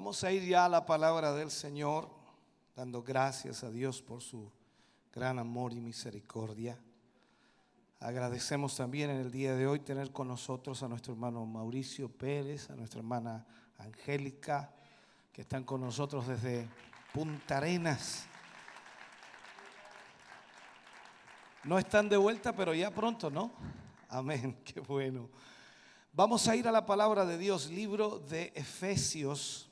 Vamos a ir ya a la palabra del Señor, dando gracias a Dios por su gran amor y misericordia. Agradecemos también en el día de hoy tener con nosotros a nuestro hermano Mauricio Pérez, a nuestra hermana Angélica, que están con nosotros desde Punta Arenas. No están de vuelta, pero ya pronto, ¿no? Amén, qué bueno. Vamos a ir a la palabra de Dios, libro de Efesios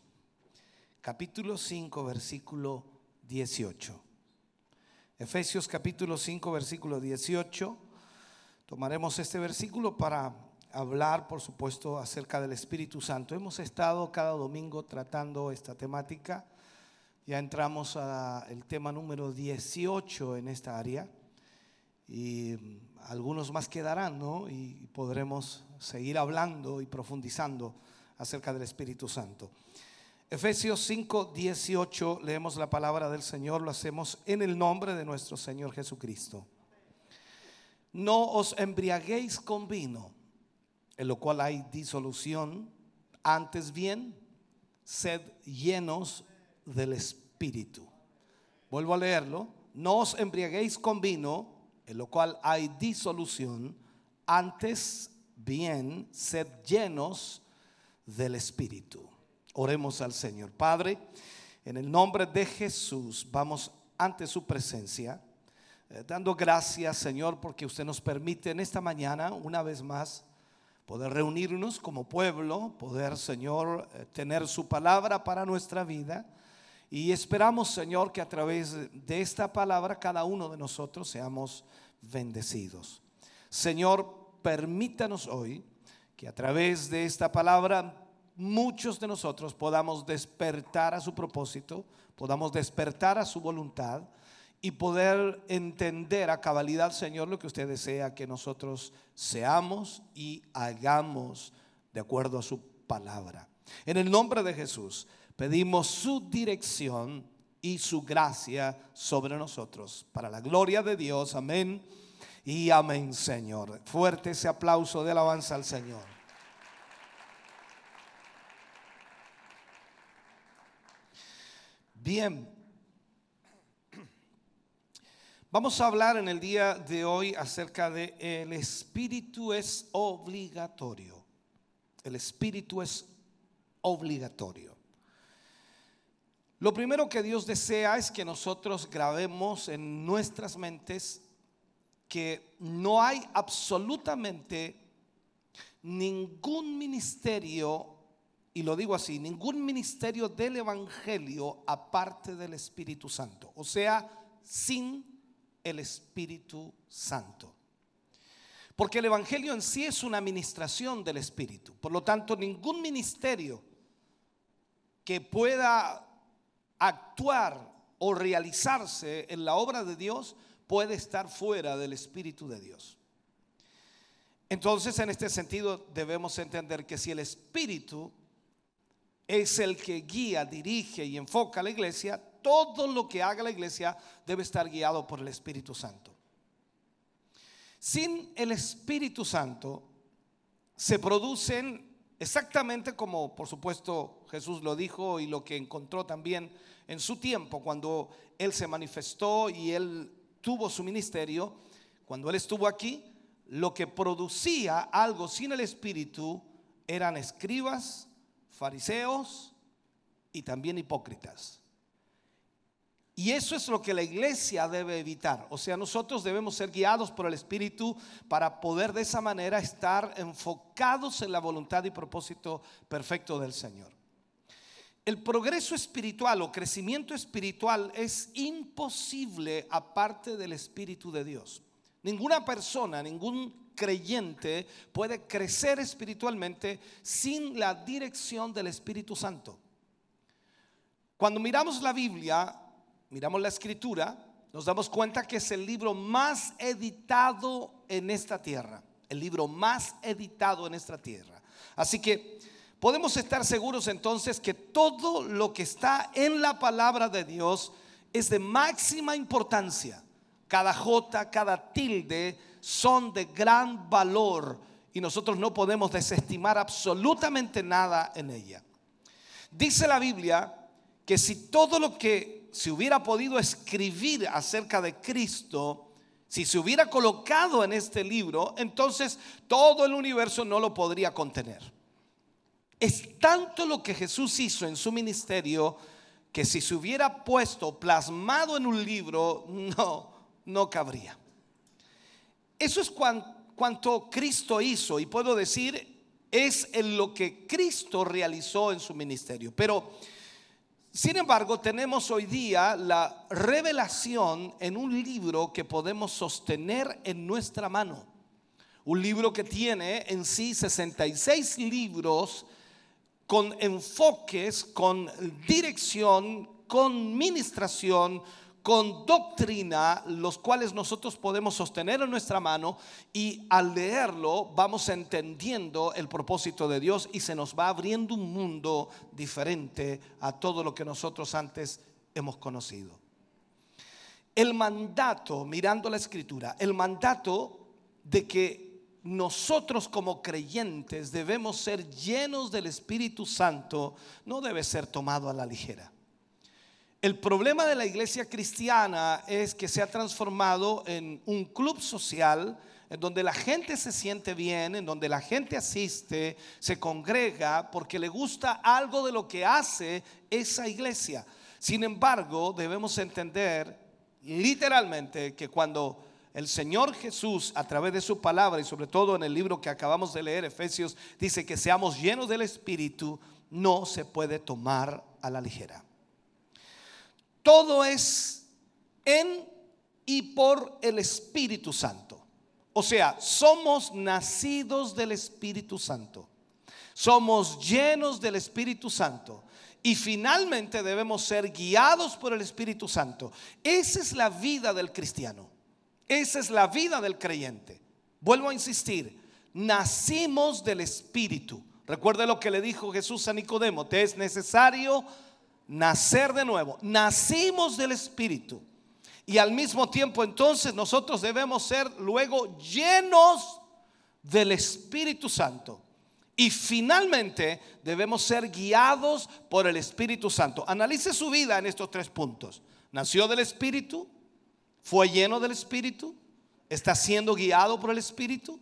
capítulo 5, versículo 18. Efesios capítulo 5, versículo 18. Tomaremos este versículo para hablar, por supuesto, acerca del Espíritu Santo. Hemos estado cada domingo tratando esta temática. Ya entramos al tema número 18 en esta área. Y algunos más quedarán, ¿no? Y podremos seguir hablando y profundizando acerca del Espíritu Santo. Efesios 5, 18, leemos la palabra del Señor, lo hacemos en el nombre de nuestro Señor Jesucristo. No os embriaguéis con vino, en lo cual hay disolución, antes bien, sed llenos del Espíritu. Vuelvo a leerlo, no os embriaguéis con vino, en lo cual hay disolución, antes bien, sed llenos del Espíritu. Oremos al Señor. Padre, en el nombre de Jesús vamos ante su presencia, eh, dando gracias, Señor, porque usted nos permite en esta mañana, una vez más, poder reunirnos como pueblo, poder, Señor, eh, tener su palabra para nuestra vida. Y esperamos, Señor, que a través de esta palabra cada uno de nosotros seamos bendecidos. Señor, permítanos hoy que a través de esta palabra muchos de nosotros podamos despertar a su propósito, podamos despertar a su voluntad y poder entender a cabalidad, Señor, lo que usted desea que nosotros seamos y hagamos de acuerdo a su palabra. En el nombre de Jesús pedimos su dirección y su gracia sobre nosotros. Para la gloria de Dios, amén y amén, Señor. Fuerte ese aplauso de alabanza al Señor. Bien, vamos a hablar en el día de hoy acerca de el espíritu es obligatorio. El espíritu es obligatorio. Lo primero que Dios desea es que nosotros grabemos en nuestras mentes que no hay absolutamente ningún ministerio y lo digo así, ningún ministerio del Evangelio aparte del Espíritu Santo, o sea, sin el Espíritu Santo. Porque el Evangelio en sí es una administración del Espíritu. Por lo tanto, ningún ministerio que pueda actuar o realizarse en la obra de Dios puede estar fuera del Espíritu de Dios. Entonces, en este sentido, debemos entender que si el Espíritu es el que guía, dirige y enfoca a la iglesia, todo lo que haga la iglesia debe estar guiado por el Espíritu Santo. Sin el Espíritu Santo se producen exactamente como por supuesto Jesús lo dijo y lo que encontró también en su tiempo cuando Él se manifestó y Él tuvo su ministerio, cuando Él estuvo aquí, lo que producía algo sin el Espíritu eran escribas, fariseos y también hipócritas. Y eso es lo que la iglesia debe evitar. O sea, nosotros debemos ser guiados por el Espíritu para poder de esa manera estar enfocados en la voluntad y propósito perfecto del Señor. El progreso espiritual o crecimiento espiritual es imposible aparte del Espíritu de Dios. Ninguna persona, ningún creyente puede crecer espiritualmente sin la dirección del Espíritu Santo. Cuando miramos la Biblia, miramos la escritura, nos damos cuenta que es el libro más editado en esta tierra, el libro más editado en esta tierra. Así que podemos estar seguros entonces que todo lo que está en la palabra de Dios es de máxima importancia. Cada jota, cada tilde son de gran valor y nosotros no podemos desestimar absolutamente nada en ella. Dice la Biblia que si todo lo que se hubiera podido escribir acerca de Cristo, si se hubiera colocado en este libro, entonces todo el universo no lo podría contener. Es tanto lo que Jesús hizo en su ministerio que si se hubiera puesto plasmado en un libro, no, no cabría. Eso es cuanto Cristo hizo y puedo decir es en lo que Cristo realizó en su ministerio. Pero, sin embargo, tenemos hoy día la revelación en un libro que podemos sostener en nuestra mano. Un libro que tiene en sí 66 libros con enfoques, con dirección, con ministración, con doctrina, los cuales nosotros podemos sostener en nuestra mano y al leerlo vamos entendiendo el propósito de Dios y se nos va abriendo un mundo diferente a todo lo que nosotros antes hemos conocido. El mandato, mirando la escritura, el mandato de que nosotros como creyentes debemos ser llenos del Espíritu Santo, no debe ser tomado a la ligera. El problema de la iglesia cristiana es que se ha transformado en un club social en donde la gente se siente bien, en donde la gente asiste, se congrega porque le gusta algo de lo que hace esa iglesia. Sin embargo, debemos entender literalmente que cuando el Señor Jesús, a través de su palabra y sobre todo en el libro que acabamos de leer, Efesios, dice que seamos llenos del Espíritu, no se puede tomar a la ligera. Todo es en y por el Espíritu Santo. O sea, somos nacidos del Espíritu Santo. Somos llenos del Espíritu Santo. Y finalmente debemos ser guiados por el Espíritu Santo. Esa es la vida del cristiano. Esa es la vida del creyente. Vuelvo a insistir, nacimos del Espíritu. Recuerde lo que le dijo Jesús a Nicodemo, te es necesario nacer de nuevo. Nacimos del Espíritu. Y al mismo tiempo entonces nosotros debemos ser luego llenos del Espíritu Santo. Y finalmente debemos ser guiados por el Espíritu Santo. Analice su vida en estos tres puntos. Nació del Espíritu, fue lleno del Espíritu, está siendo guiado por el Espíritu.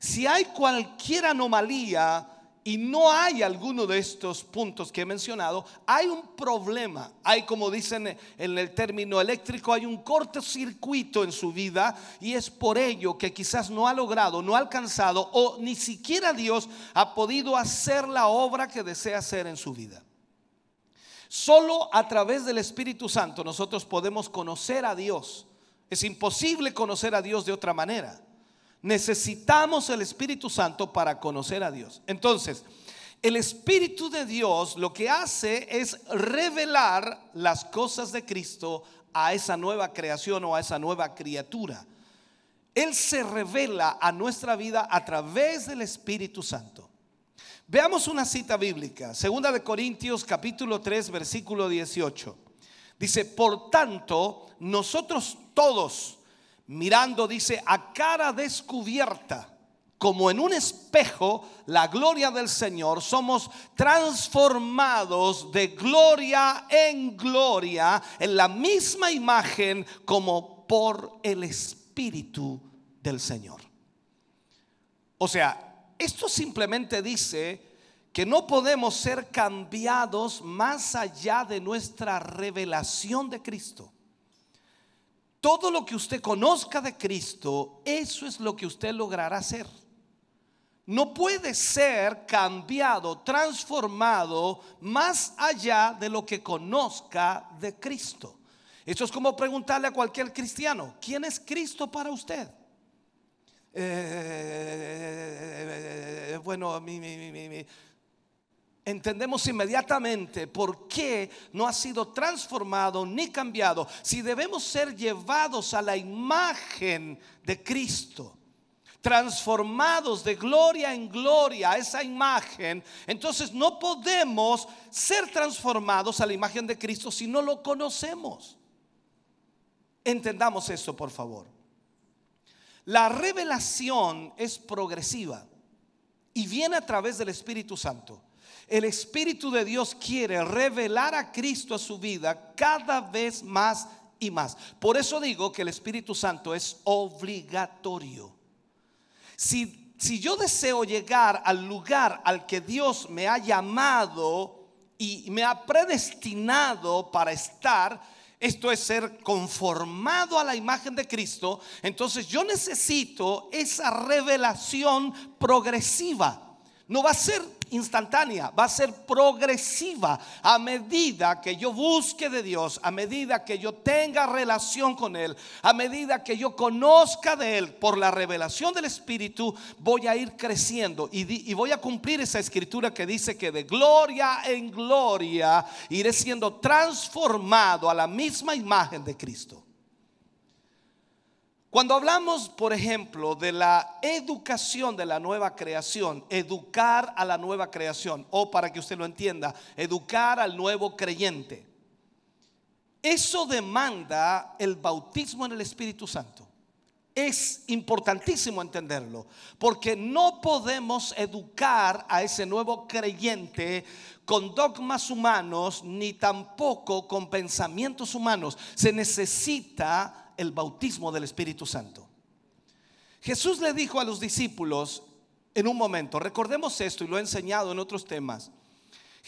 Si hay cualquier anomalía y no hay alguno de estos puntos que he mencionado, hay un problema. Hay, como dicen en el término eléctrico, hay un cortocircuito en su vida y es por ello que quizás no ha logrado, no ha alcanzado o ni siquiera Dios ha podido hacer la obra que desea hacer en su vida. Solo a través del Espíritu Santo nosotros podemos conocer a Dios es imposible conocer a Dios de otra manera. Necesitamos el Espíritu Santo para conocer a Dios. Entonces, el Espíritu de Dios lo que hace es revelar las cosas de Cristo a esa nueva creación o a esa nueva criatura. Él se revela a nuestra vida a través del Espíritu Santo. Veamos una cita bíblica, segunda de Corintios capítulo 3 versículo 18. Dice, por tanto, nosotros todos, mirando, dice, a cara descubierta, como en un espejo, la gloria del Señor, somos transformados de gloria en gloria, en la misma imagen como por el Espíritu del Señor. O sea, esto simplemente dice que no podemos ser cambiados más allá de nuestra revelación de Cristo. Todo lo que usted conozca de Cristo, eso es lo que usted logrará hacer. No puede ser cambiado, transformado más allá de lo que conozca de Cristo. Esto es como preguntarle a cualquier cristiano, ¿quién es Cristo para usted? Eh, bueno, mi, mi, mi, entendemos inmediatamente por qué no ha sido transformado ni cambiado. Si debemos ser llevados a la imagen de Cristo, transformados de gloria en gloria a esa imagen, entonces no podemos ser transformados a la imagen de Cristo si no lo conocemos. Entendamos eso, por favor. La revelación es progresiva y viene a través del Espíritu Santo. El Espíritu de Dios quiere revelar a Cristo a su vida cada vez más y más. Por eso digo que el Espíritu Santo es obligatorio. Si, si yo deseo llegar al lugar al que Dios me ha llamado y me ha predestinado para estar, esto es ser conformado a la imagen de Cristo, entonces yo necesito esa revelación progresiva. No va a ser instantánea, va a ser progresiva a medida que yo busque de Dios, a medida que yo tenga relación con Él, a medida que yo conozca de Él por la revelación del Espíritu, voy a ir creciendo y, y voy a cumplir esa escritura que dice que de gloria en gloria iré siendo transformado a la misma imagen de Cristo. Cuando hablamos, por ejemplo, de la educación de la nueva creación, educar a la nueva creación, o para que usted lo entienda, educar al nuevo creyente, eso demanda el bautismo en el Espíritu Santo. Es importantísimo entenderlo, porque no podemos educar a ese nuevo creyente con dogmas humanos, ni tampoco con pensamientos humanos. Se necesita el bautismo del Espíritu Santo. Jesús le dijo a los discípulos en un momento, recordemos esto y lo he enseñado en otros temas,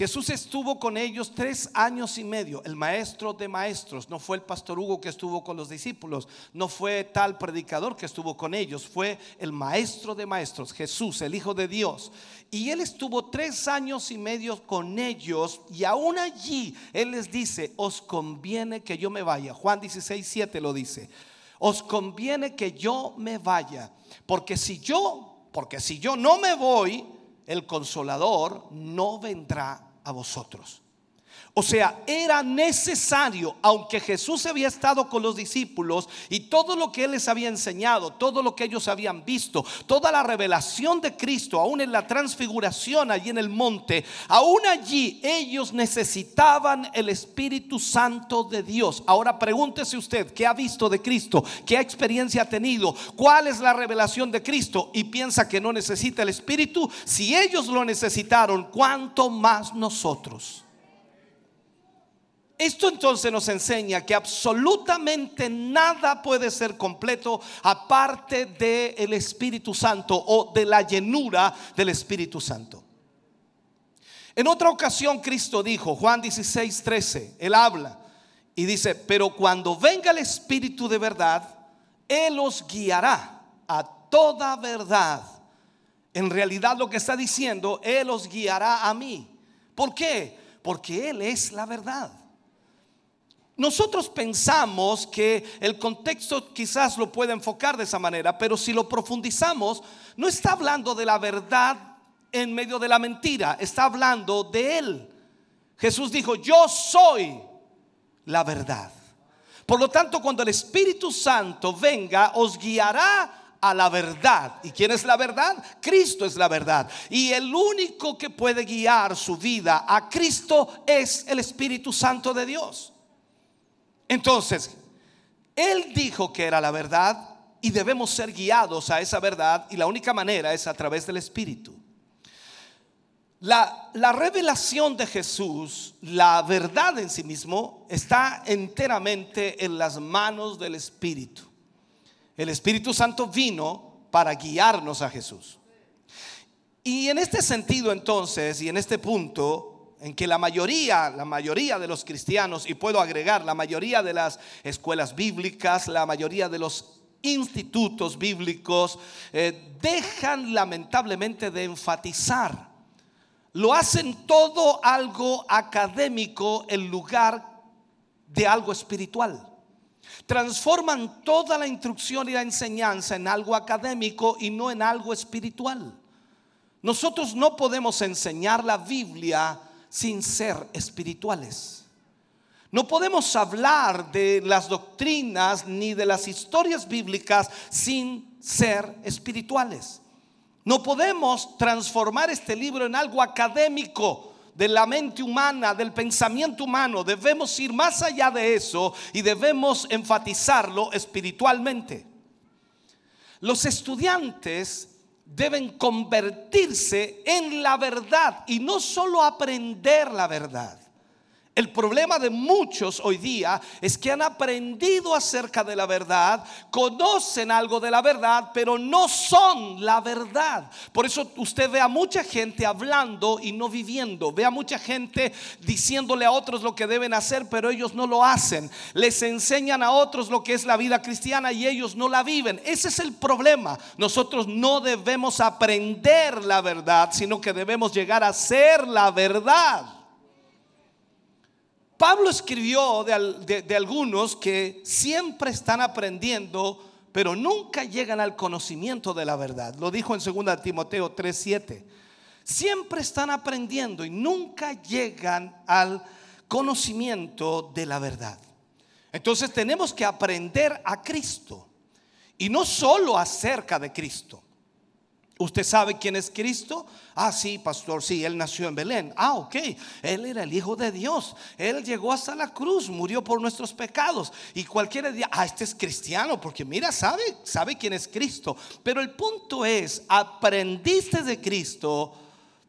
Jesús estuvo con ellos tres años y medio, el maestro de maestros, no fue el pastor Hugo que estuvo con los discípulos, no fue tal predicador que estuvo con ellos, fue el maestro de maestros, Jesús, el Hijo de Dios. Y él estuvo tres años y medio con ellos y aún allí él les dice, os conviene que yo me vaya. Juan 16, 7 lo dice, os conviene que yo me vaya, porque si yo, porque si yo no me voy, el consolador no vendrá a vosotros. O sea, era necesario, aunque Jesús había estado con los discípulos y todo lo que Él les había enseñado, todo lo que ellos habían visto, toda la revelación de Cristo, aún en la transfiguración allí en el monte, aún allí ellos necesitaban el Espíritu Santo de Dios. Ahora pregúntese usted, ¿qué ha visto de Cristo? ¿Qué experiencia ha tenido? ¿Cuál es la revelación de Cristo? Y piensa que no necesita el Espíritu. Si ellos lo necesitaron, ¿cuánto más nosotros? Esto entonces nos enseña que absolutamente nada puede ser completo aparte del Espíritu Santo o de la llenura del Espíritu Santo. En otra ocasión Cristo dijo, Juan 16, 13, Él habla y dice, pero cuando venga el Espíritu de verdad, Él os guiará a toda verdad. En realidad lo que está diciendo, Él os guiará a mí. ¿Por qué? Porque Él es la verdad. Nosotros pensamos que el contexto quizás lo puede enfocar de esa manera, pero si lo profundizamos, no está hablando de la verdad en medio de la mentira, está hablando de Él. Jesús dijo, yo soy la verdad. Por lo tanto, cuando el Espíritu Santo venga, os guiará a la verdad. ¿Y quién es la verdad? Cristo es la verdad. Y el único que puede guiar su vida a Cristo es el Espíritu Santo de Dios. Entonces, Él dijo que era la verdad y debemos ser guiados a esa verdad y la única manera es a través del Espíritu. La, la, revelación de Jesús, la verdad en sí mismo, está enteramente en las manos del Espíritu. El Espíritu Santo vino para guiarnos a Jesús. Y en este sentido entonces, y en este punto, en que la mayoría, la mayoría de los cristianos, y puedo agregar, la mayoría de las escuelas bíblicas, la mayoría de los institutos bíblicos, eh, dejan lamentablemente de enfatizar. Lo hacen todo algo académico en lugar de algo espiritual. Transforman toda la instrucción y la enseñanza en algo académico y no en algo espiritual. Nosotros no podemos enseñar la Biblia sin ser espirituales. No podemos hablar de las doctrinas ni de las historias bíblicas sin ser espirituales. No podemos transformar este libro en algo académico de la mente humana, del pensamiento humano. Debemos ir más allá de eso y debemos enfatizarlo espiritualmente. Los estudiantes deben convertirse en la verdad y no solo aprender la verdad. El problema de muchos hoy día es que han aprendido acerca de la verdad, conocen algo de la verdad, pero no son la verdad. Por eso usted ve a mucha gente hablando y no viviendo. Ve a mucha gente diciéndole a otros lo que deben hacer, pero ellos no lo hacen. Les enseñan a otros lo que es la vida cristiana y ellos no la viven. Ese es el problema. Nosotros no debemos aprender la verdad, sino que debemos llegar a ser la verdad. Pablo escribió de, algunos que siempre están aprendiendo, pero nunca llegan al conocimiento de la verdad. Lo dijo en 2 Timoteo 3:7. Siempre están aprendiendo y nunca llegan al conocimiento de la verdad. Entonces tenemos que aprender a Cristo y no solo acerca de Cristo. ¿Usted sabe quién es Cristo? Ah, sí, pastor, sí, él nació en Belén. Ah, ok, él era el Hijo de Dios. Él llegó hasta la cruz, murió por nuestros pecados. Y cualquiera diría, ah, este es cristiano, porque mira, sabe, sabe quién es Cristo. Pero el punto es, aprendiste de Cristo,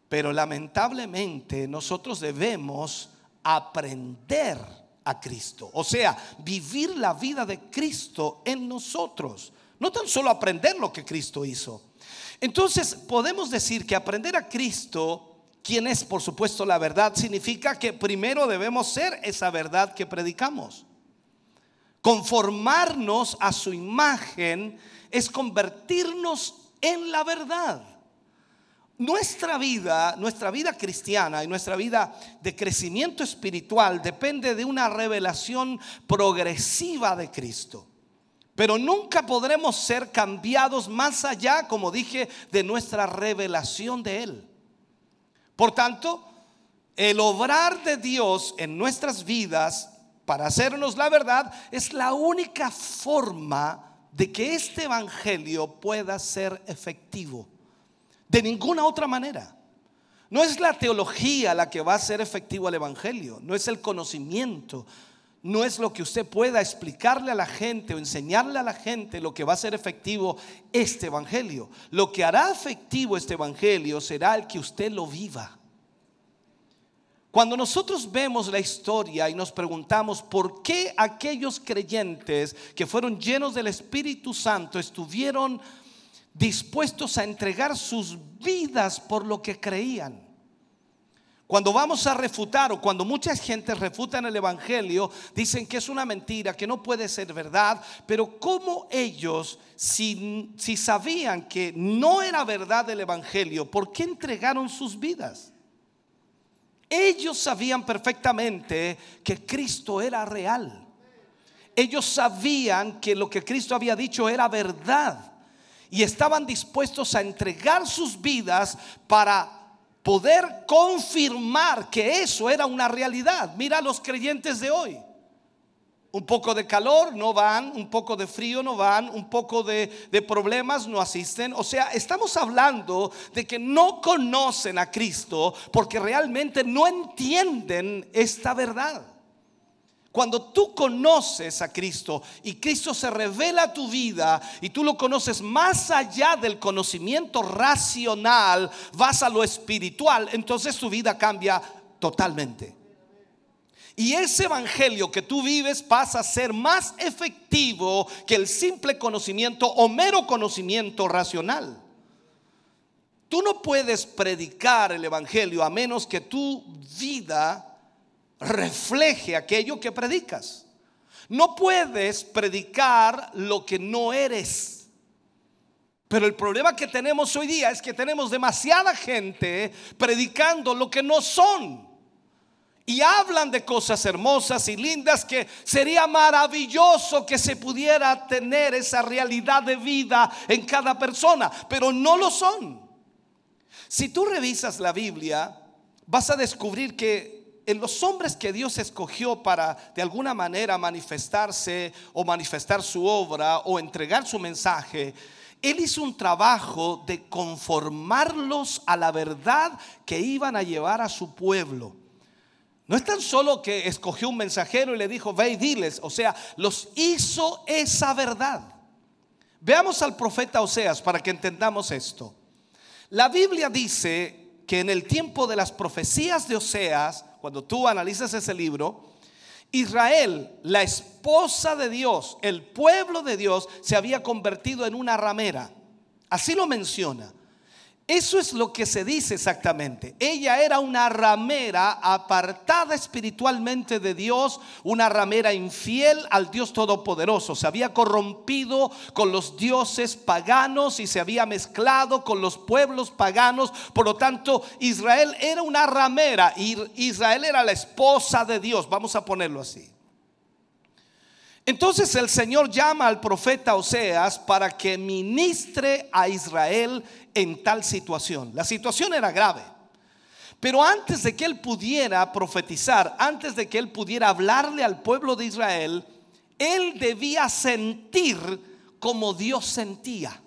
pero lamentablemente nosotros debemos aprender a Cristo. O sea, vivir la vida de Cristo en nosotros. No tan solo aprender lo que Cristo hizo entonces podemos decir que aprender a Cristo, quien es por supuesto la verdad, significa que primero debemos ser esa verdad que predicamos. Conformarnos a su imagen es convertirnos en la verdad. Nuestra vida, nuestra vida cristiana y nuestra vida de crecimiento espiritual depende de una revelación progresiva de Cristo. Pero nunca podremos ser cambiados más allá, como dije, de nuestra revelación de Él. Por tanto, el obrar de Dios en nuestras vidas para hacernos la verdad es la única forma de que este Evangelio pueda ser efectivo. De ninguna otra manera. No es la teología la que va a ser efectivo el Evangelio, no es el conocimiento, no es lo que usted pueda explicarle a la gente o enseñarle a la gente lo que va a ser efectivo este Evangelio. Lo que hará efectivo este Evangelio será el que usted lo viva. Cuando nosotros vemos la historia y nos preguntamos por qué aquellos creyentes que fueron llenos del Espíritu Santo estuvieron dispuestos a entregar sus vidas por lo que creían. Cuando vamos a refutar o cuando mucha gente refuta el Evangelio, dicen que es una mentira, que no puede ser verdad, pero ¿cómo ellos, si, si sabían que no era verdad el Evangelio, por qué entregaron sus vidas? Ellos sabían perfectamente que Cristo era real. Ellos sabían que lo que Cristo había dicho era verdad. Y estaban dispuestos a entregar sus vidas para poder confirmar que eso era una realidad. Mira los creyentes de hoy. Un poco de calor no van, un poco de frío no van, un poco de, problemas no asisten. O sea, estamos hablando de que no conocen a Cristo porque realmente no entienden esta verdad. Cuando tú conoces a Cristo y Cristo se revela a tu vida y tú lo conoces más allá del conocimiento racional, vas a lo espiritual, entonces tu vida cambia totalmente. Y ese evangelio que tú vives pasa a ser más efectivo que el simple conocimiento o mero conocimiento racional. Tú no puedes predicar el evangelio a menos que tu vida refleje aquello que predicas. No puedes predicar lo que no eres. Pero el problema que tenemos hoy día es que tenemos demasiada gente predicando lo que no son. Y hablan de cosas hermosas y lindas que sería maravilloso que se pudiera tener esa realidad de vida en cada persona, pero no lo son. Si tú revisas la Biblia, vas a descubrir que en los hombres que Dios escogió para de alguna manera manifestarse o manifestar su obra o entregar su mensaje, Él hizo un trabajo de conformarlos a la verdad que iban a llevar a su pueblo. No es tan solo que escogió un mensajero y le dijo, ve y diles, o sea, los hizo esa verdad. Veamos al profeta Oseas para que entendamos esto. La Biblia dice que en el tiempo de las profecías de Oseas, cuando tú analizas ese libro, Israel, la esposa de Dios, el pueblo de Dios, se había convertido en una ramera. Así lo menciona. Eso es lo que se dice exactamente. Ella era una ramera apartada espiritualmente de Dios, una ramera infiel al Dios Todopoderoso. Se había corrompido con los dioses paganos y se había mezclado con los pueblos paganos. Por lo tanto, Israel era una ramera y Israel era la esposa de Dios. Vamos a ponerlo así. Entonces el Señor llama al profeta Oseas para que ministre a Israel en tal situación. La situación era grave. Pero antes de que él pudiera profetizar, antes de que él pudiera hablarle al pueblo de Israel, él debía sentir como Dios sentía.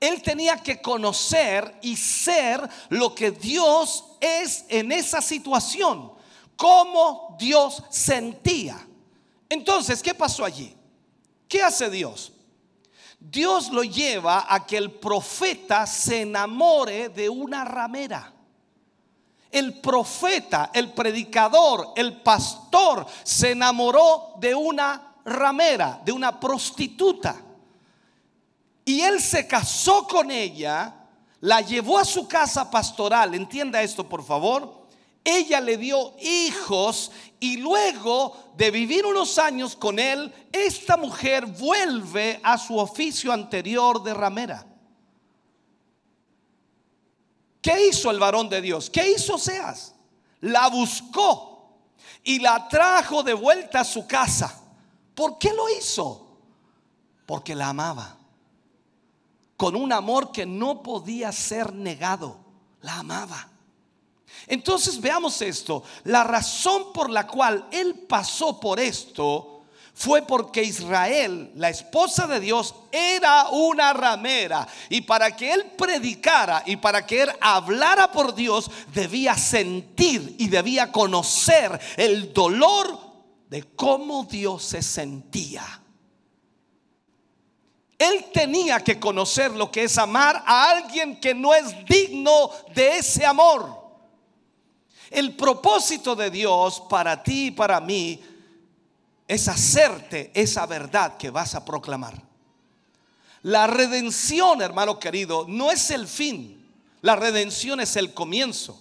Él tenía que conocer y ser lo que Dios es en esa situación, como Dios sentía. Entonces, ¿qué pasó allí? ¿Qué hace Dios? Dios lo lleva a que el profeta se enamore de una ramera. El profeta, el predicador, el pastor se enamoró de una ramera, de una prostituta. Y él se casó con ella, la llevó a su casa pastoral, entienda esto por favor. Ella le dio hijos y luego de vivir unos años con él, esta mujer vuelve a su oficio anterior de ramera. ¿Qué hizo el varón de Dios? ¿Qué hizo Seas? La buscó y la trajo de vuelta a su casa. ¿Por qué lo hizo? Porque la amaba. Con un amor que no podía ser negado. La amaba. Entonces veamos esto. La razón por la cual él pasó por esto fue porque Israel, la esposa de Dios, era una ramera. Y para que él predicara y para que él hablara por Dios, debía sentir y debía conocer el dolor de cómo Dios se sentía. Él tenía que conocer lo que es amar a alguien que no es digno de ese amor. El propósito de Dios para ti y para mí es hacerte esa verdad que vas a proclamar. La redención, hermano querido, no es el fin. La redención es el comienzo.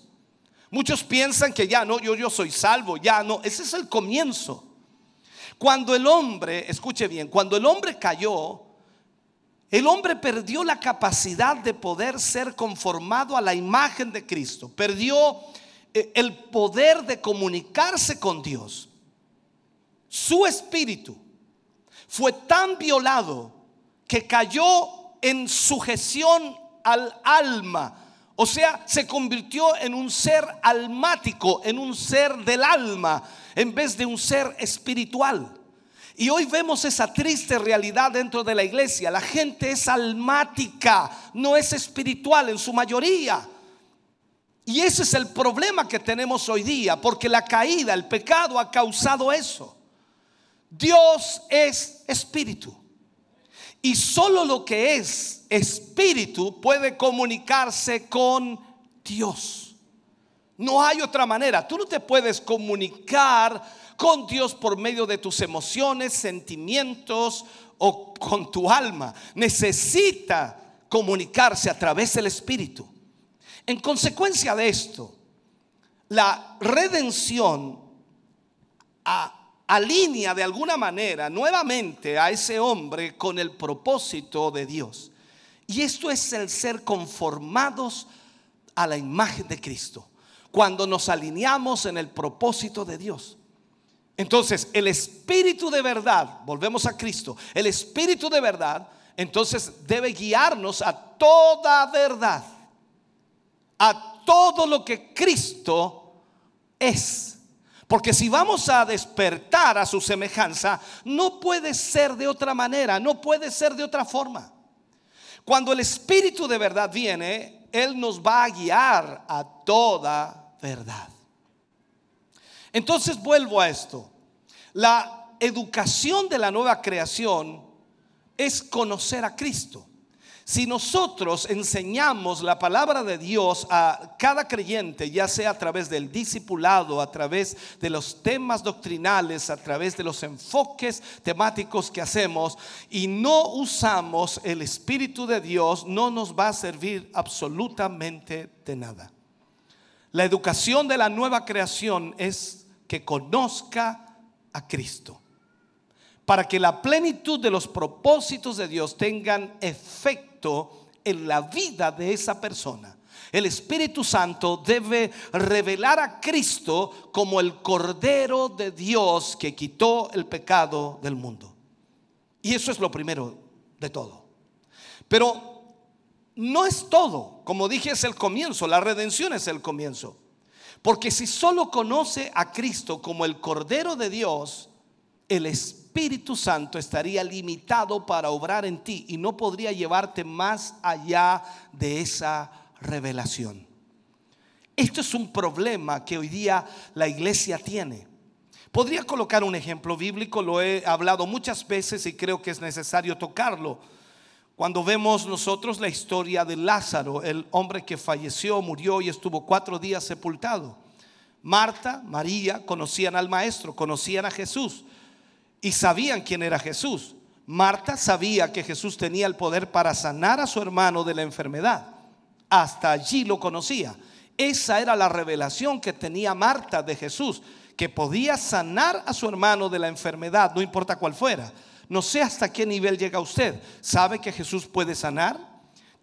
Muchos piensan que ya no, yo, yo soy salvo, ya no, ese es el comienzo. Cuando el hombre, escuche bien, cuando el hombre cayó, el hombre perdió la capacidad de poder ser conformado a la imagen de Cristo. Perdió el poder de comunicarse con Dios, su espíritu fue tan violado que cayó en sujeción al alma. O sea, se convirtió en un ser almático, en un ser del alma, en vez de un ser espiritual. Y hoy vemos esa triste realidad dentro de la iglesia. La gente es almática, no es espiritual en su mayoría. Y ese es el problema que tenemos hoy día, porque la caída, el pecado ha causado eso. Dios es espíritu. Y solo lo que es espíritu puede comunicarse con Dios. No hay otra manera. Tú no te puedes comunicar con Dios por medio de tus emociones, sentimientos o con tu alma. Necesita comunicarse a través del espíritu. En consecuencia de esto, la redención alinea de alguna manera nuevamente a ese hombre con el propósito de Dios. Y esto es el ser conformados a la imagen de Cristo. Cuando nos alineamos en el propósito de Dios. Entonces, el espíritu de verdad, volvemos a Cristo, el espíritu de verdad, entonces debe guiarnos a toda verdad a todo lo que Cristo es. Porque si vamos a despertar a su semejanza, no puede ser de otra manera, no puede ser de otra forma. Cuando el Espíritu de verdad viene, Él nos va a guiar a toda verdad. Entonces vuelvo a esto. La educación de la nueva creación es conocer a Cristo. Si nosotros enseñamos la palabra de Dios a cada creyente, ya sea a través del discipulado, a través de los temas doctrinales, a través de los enfoques temáticos que hacemos, y no usamos el Espíritu de Dios, no nos va a servir absolutamente de nada. La educación de la nueva creación es que conozca a Cristo para que la plenitud de los propósitos de Dios tengan efecto en la vida de esa persona. El Espíritu Santo debe revelar a Cristo como el Cordero de Dios que quitó el pecado del mundo. Y eso es lo primero de todo. Pero no es todo. Como dije, es el comienzo. La redención es el comienzo. Porque si solo conoce a Cristo como el Cordero de Dios, el Espíritu Espíritu Santo estaría limitado para obrar en ti y no podría llevarte más allá de esa revelación. Esto es un problema que hoy día la iglesia tiene. Podría colocar un ejemplo bíblico, lo he hablado muchas veces y creo que es necesario tocarlo. Cuando vemos nosotros la historia de Lázaro, el hombre que falleció, murió y estuvo cuatro días sepultado. Marta, María conocían al Maestro, conocían a Jesús y sabían quién era Jesús. Marta sabía que Jesús tenía el poder para sanar a su hermano de la enfermedad. Hasta allí lo conocía. Esa era la revelación que tenía Marta de Jesús, que podía sanar a su hermano de la enfermedad, no importa cuál fuera. No sé hasta qué nivel llega usted. ¿Sabe que Jesús puede sanar?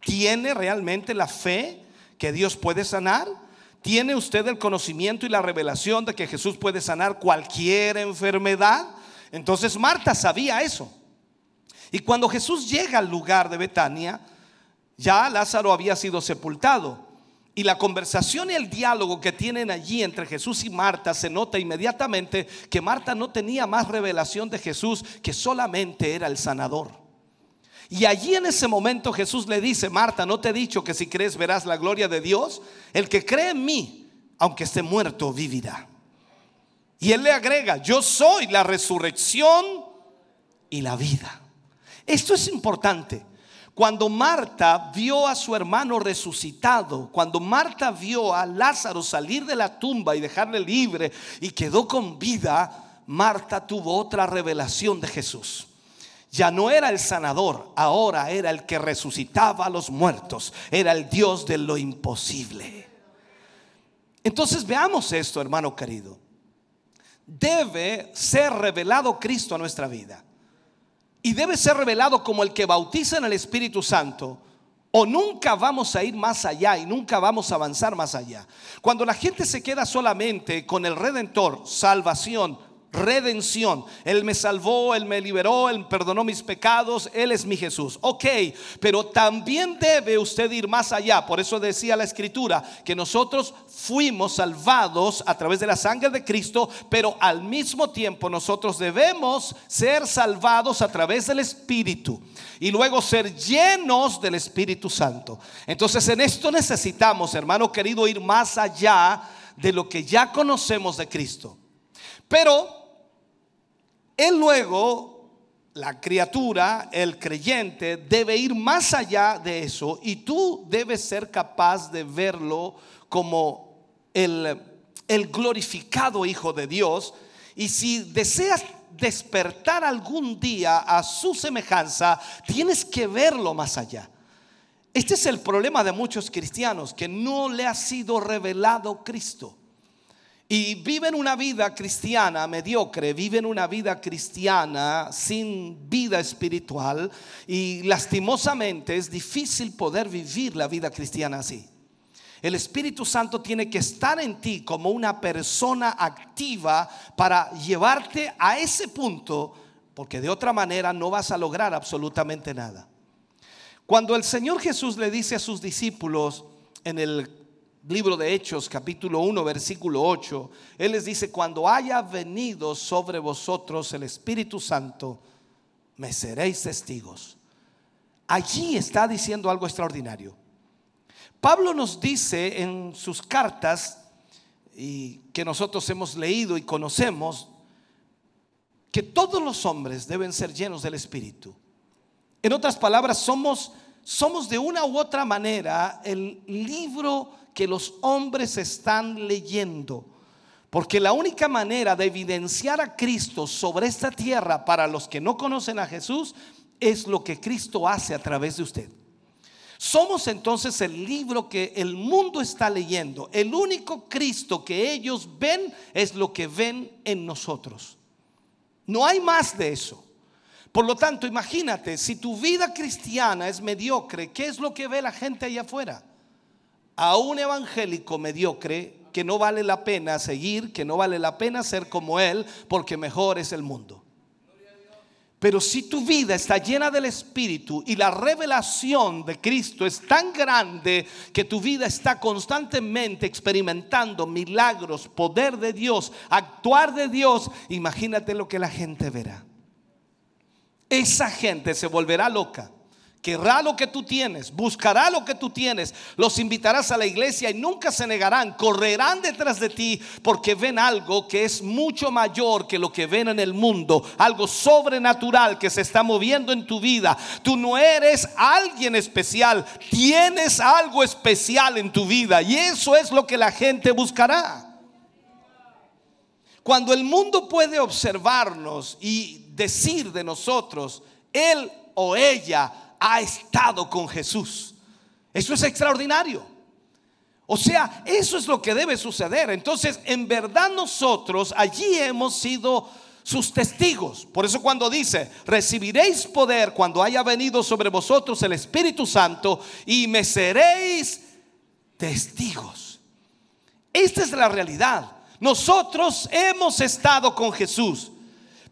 ¿Tiene realmente la fe que Dios puede sanar? ¿Tiene usted el conocimiento y la revelación de que Jesús puede sanar cualquier enfermedad? Entonces Marta sabía eso. Y cuando Jesús llega al lugar de Betania, ya Lázaro había sido sepultado. Y la conversación y el diálogo que tienen allí entre Jesús y Marta se nota inmediatamente que Marta no tenía más revelación de Jesús que solamente era el sanador. Y allí en ese momento Jesús le dice, Marta, ¿no te he dicho que si crees verás la gloria de Dios? El que cree en mí, aunque esté muerto, vivirá. Y él le agrega, yo soy la resurrección y la vida. Esto es importante. Cuando Marta vio a su hermano resucitado, cuando Marta vio a Lázaro salir de la tumba y dejarle libre y quedó con vida, Marta tuvo otra revelación de Jesús. Ya no era el sanador, ahora era el que resucitaba a los muertos, era el Dios de lo imposible. Entonces veamos esto, hermano querido debe ser revelado Cristo a nuestra vida. Y debe ser revelado como el que bautiza en el Espíritu Santo. O nunca vamos a ir más allá y nunca vamos a avanzar más allá. Cuando la gente se queda solamente con el Redentor, salvación, redención. Él me salvó, Él me liberó, Él perdonó mis pecados, Él es mi Jesús. Ok, pero también debe usted ir más allá. Por eso decía la escritura que nosotros fuimos salvados a través de la sangre de Cristo, pero al mismo tiempo nosotros debemos ser salvados a través del Espíritu y luego ser llenos del Espíritu Santo. Entonces en esto necesitamos, hermano querido, ir más allá de lo que ya conocemos de Cristo. Pero él luego, la criatura, el creyente, debe ir más allá de eso y tú debes ser capaz de verlo como el, el glorificado Hijo de Dios. Y si deseas despertar algún día a su semejanza, tienes que verlo más allá. Este es el problema de muchos cristianos, que no le ha sido revelado Cristo. Y viven una vida cristiana mediocre, viven una vida cristiana sin vida espiritual y lastimosamente es difícil poder vivir la vida cristiana así. El Espíritu Santo tiene que estar en ti como una persona activa para llevarte a ese punto, porque de otra manera no vas a lograr absolutamente nada. Cuando el Señor Jesús le dice a sus discípulos en el libro de Hechos, capítulo 1, versículo 8, Él les dice, cuando haya venido sobre vosotros el Espíritu Santo, me seréis testigos. Allí está diciendo algo extraordinario. Pablo nos dice en sus cartas, y que nosotros hemos leído y conocemos, que todos los hombres deben ser llenos del Espíritu. En otras palabras, somos, somos de una u otra manera el libro que los hombres están leyendo. Porque la única manera de evidenciar a Cristo sobre esta tierra para los que no conocen a Jesús es lo que Cristo hace a través de usted. Somos entonces el libro que el mundo está leyendo. El único Cristo que ellos ven es lo que ven en nosotros. No hay más de eso. Por lo tanto, imagínate, si tu vida cristiana es mediocre, ¿qué es lo que ve la gente allá afuera? A un evangélico mediocre que no vale la pena seguir, que no vale la pena ser como él, porque mejor es el mundo. Pero si tu vida está llena del Espíritu y la revelación de Cristo es tan grande que tu vida está constantemente experimentando milagros, poder de Dios, actuar de Dios, imagínate lo que la gente verá. Esa gente se volverá loca querrá lo que tú tienes, buscará lo que tú tienes, los invitarás a la iglesia y nunca se negarán, correrán detrás de ti porque ven algo que es mucho mayor que lo que ven en el mundo, algo sobrenatural que se está moviendo en tu vida. Tú no eres alguien especial, tienes algo especial en tu vida y eso es lo que la gente buscará. Cuando el mundo puede observarnos y decir de nosotros, él o ella ha estado con Jesús. Eso es extraordinario. O sea, eso es lo que debe suceder. Entonces, en verdad nosotros allí hemos sido sus testigos. Por eso cuando dice, recibiréis poder cuando haya venido sobre vosotros el Espíritu Santo y me seréis testigos. Esta es la realidad. Nosotros hemos estado con Jesús.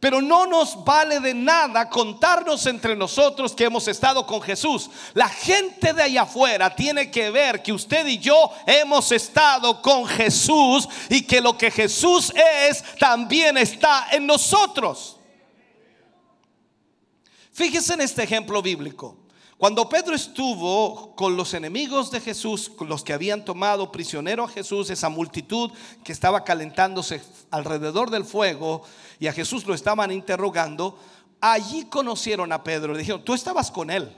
Pero no nos vale de nada contarnos entre nosotros que hemos estado con Jesús. La gente de allá afuera tiene que ver que usted y yo hemos estado con Jesús y que lo que Jesús es también está en nosotros. Fíjese en este ejemplo bíblico. Cuando Pedro estuvo con los enemigos de Jesús, con los que habían tomado prisionero a Jesús, esa multitud que estaba calentándose alrededor del fuego y a Jesús lo estaban interrogando, allí conocieron a Pedro. Le dijeron, tú estabas con él.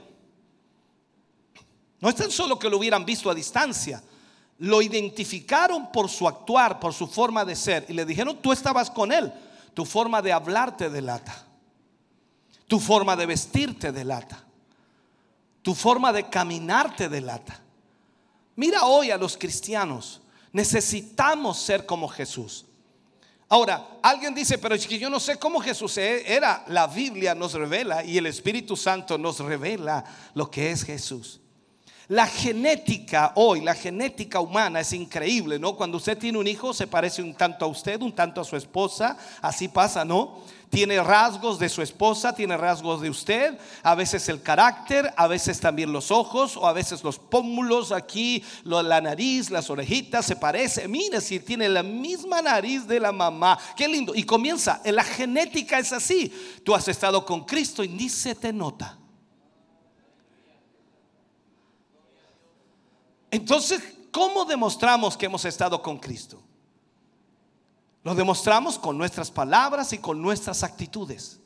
No es tan solo que lo hubieran visto a distancia, lo identificaron por su actuar, por su forma de ser y le dijeron, tú estabas con él. Tu forma de hablarte delata. Tu forma de vestirte delata. Tu forma de caminarte delata. Mira hoy a los cristianos. Necesitamos ser como Jesús. Ahora, alguien dice, pero es que yo no sé cómo Jesús e-, era. La Biblia nos revela y el Espíritu Santo nos revela lo que es Jesús. La genética hoy, la genética humana es increíble, ¿no? Cuando usted tiene un hijo se parece un tanto a usted, un tanto a su esposa, así pasa, ¿no? Tiene rasgos de su esposa, tiene rasgos de usted, a veces el carácter, a veces también los ojos o a veces los pómulos aquí, la nariz, las orejitas, se parece. Mire si tiene la misma nariz de la mamá. Qué lindo. Y comienza, la genética es así. Tú has estado con Cristo y ni se te nota. Entonces, ¿cómo demostramos que hemos estado con Cristo? Lo demostramos con nuestras palabras y con nuestras actitudes.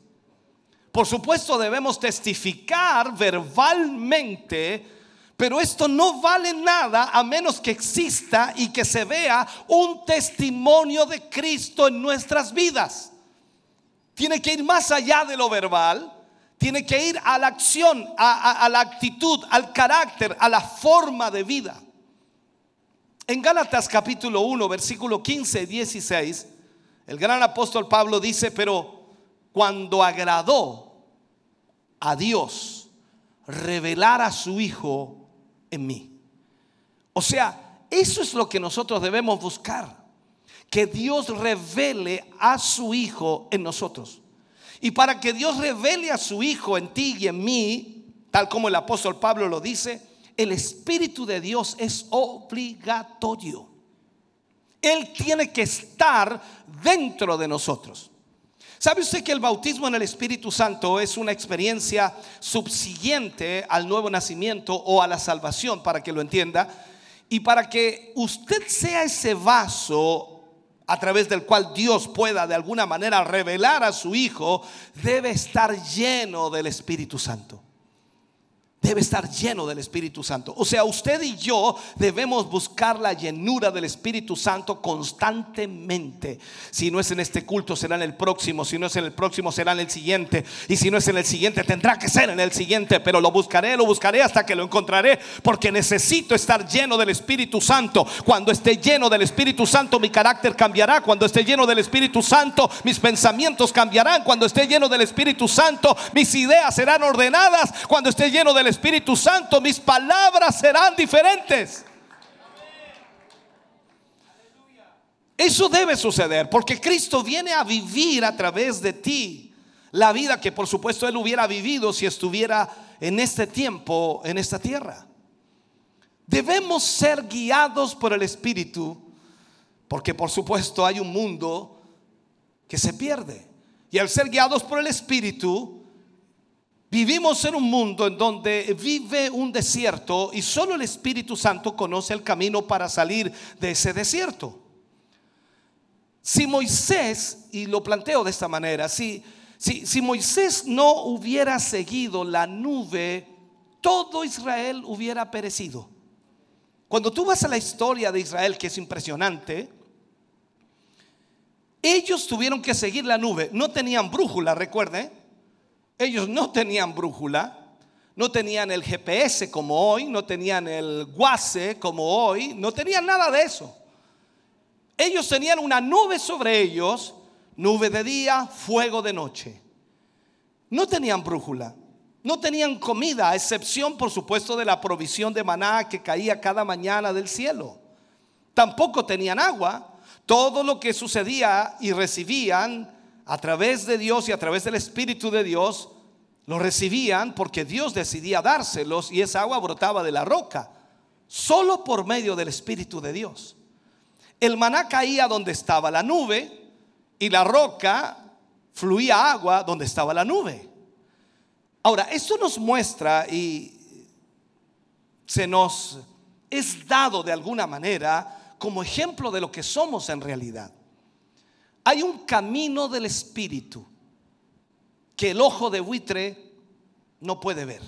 Por supuesto debemos testificar verbalmente, pero esto no vale nada a menos que exista y que se vea un testimonio de Cristo en nuestras vidas. Tiene que ir más allá de lo verbal, tiene que ir a la acción, a, la actitud, al carácter, a la forma de vida. En Gálatas capítulo 1, versículo 15 y 16, el gran apóstol Pablo dice, pero cuando agradó a Dios revelar a su Hijo en mí. O sea, eso es lo que nosotros debemos buscar. Que Dios revele a su Hijo en nosotros. Y para que Dios revele a su Hijo en ti y en mí, tal como el apóstol Pablo lo dice, el Espíritu de Dios es obligatorio. Él tiene que estar dentro de nosotros. ¿Sabe usted que el bautismo en el Espíritu Santo es una experiencia subsiguiente al nuevo nacimiento o a la salvación, para que lo entienda? Y para que usted sea ese vaso a través del cual Dios pueda de alguna manera revelar a su Hijo, debe estar lleno del Espíritu Santo debe estar lleno del Espíritu Santo. O sea, usted y yo debemos buscar la llenura del Espíritu Santo constantemente. Si no es en este culto, será en el próximo. Si no es en el próximo, será en el siguiente. Y si no es en el siguiente, tendrá que ser en el siguiente. Pero lo buscaré, lo buscaré hasta que lo encontraré. Porque necesito estar lleno del Espíritu Santo. Cuando esté lleno del Espíritu Santo, mi carácter cambiará. Cuando esté lleno del Espíritu Santo, mis pensamientos cambiarán. Cuando esté lleno del Espíritu Santo, mis ideas serán ordenadas. Cuando esté lleno del Espíritu Santo, mis palabras serán diferentes. Eso debe suceder porque Cristo viene a vivir a través de ti la vida que por supuesto Él hubiera vivido si estuviera en este tiempo, en esta tierra. Debemos ser guiados por el Espíritu porque por supuesto hay un mundo que se pierde. Y al ser guiados por el Espíritu, Vivimos en un mundo en donde vive un desierto y solo el Espíritu Santo conoce el camino para salir de ese desierto. Si Moisés, y lo planteo de esta manera, si, si, si Moisés no hubiera seguido la nube, todo Israel hubiera perecido. Cuando tú vas a la historia de Israel, que es impresionante, ellos tuvieron que seguir la nube, no tenían brújula, recuerden ellos no tenían brújula, no tenían el GPS como hoy, no tenían el guase como hoy, no tenían nada de eso. Ellos tenían una nube sobre ellos, nube de día, fuego de noche. No tenían brújula, no tenían comida, a excepción por supuesto de la provisión de maná que caía cada mañana del cielo. Tampoco tenían agua. Todo lo que sucedía y recibían a través de Dios y a través del Espíritu de Dios, lo recibían porque Dios decidía dárselos y esa agua brotaba de la roca, solo por medio del Espíritu de Dios. El maná caía donde estaba la nube y la roca fluía agua donde estaba la nube. Ahora, esto nos muestra y se nos es dado de alguna manera como ejemplo de lo que somos en realidad. Hay un camino del Espíritu que el ojo de buitre no puede ver.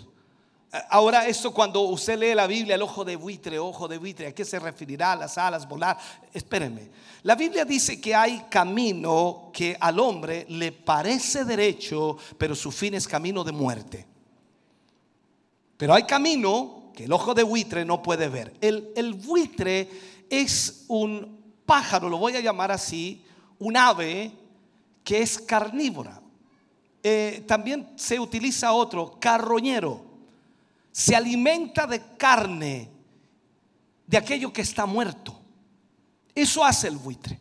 Ahora, esto cuando usted lee la Biblia, el ojo de buitre, ojo de buitre, ¿a qué se referirá? Las alas, volar. Espérenme. La Biblia dice que hay camino que al hombre le parece derecho, pero su fin es camino de muerte. Pero hay camino que el ojo de buitre no puede ver. El, el buitre es un pájaro, lo voy a llamar así, un ave que es carnívora. Eh, también se utiliza otro, carroñero. Se alimenta de carne, de aquello que está muerto. Eso hace el buitre.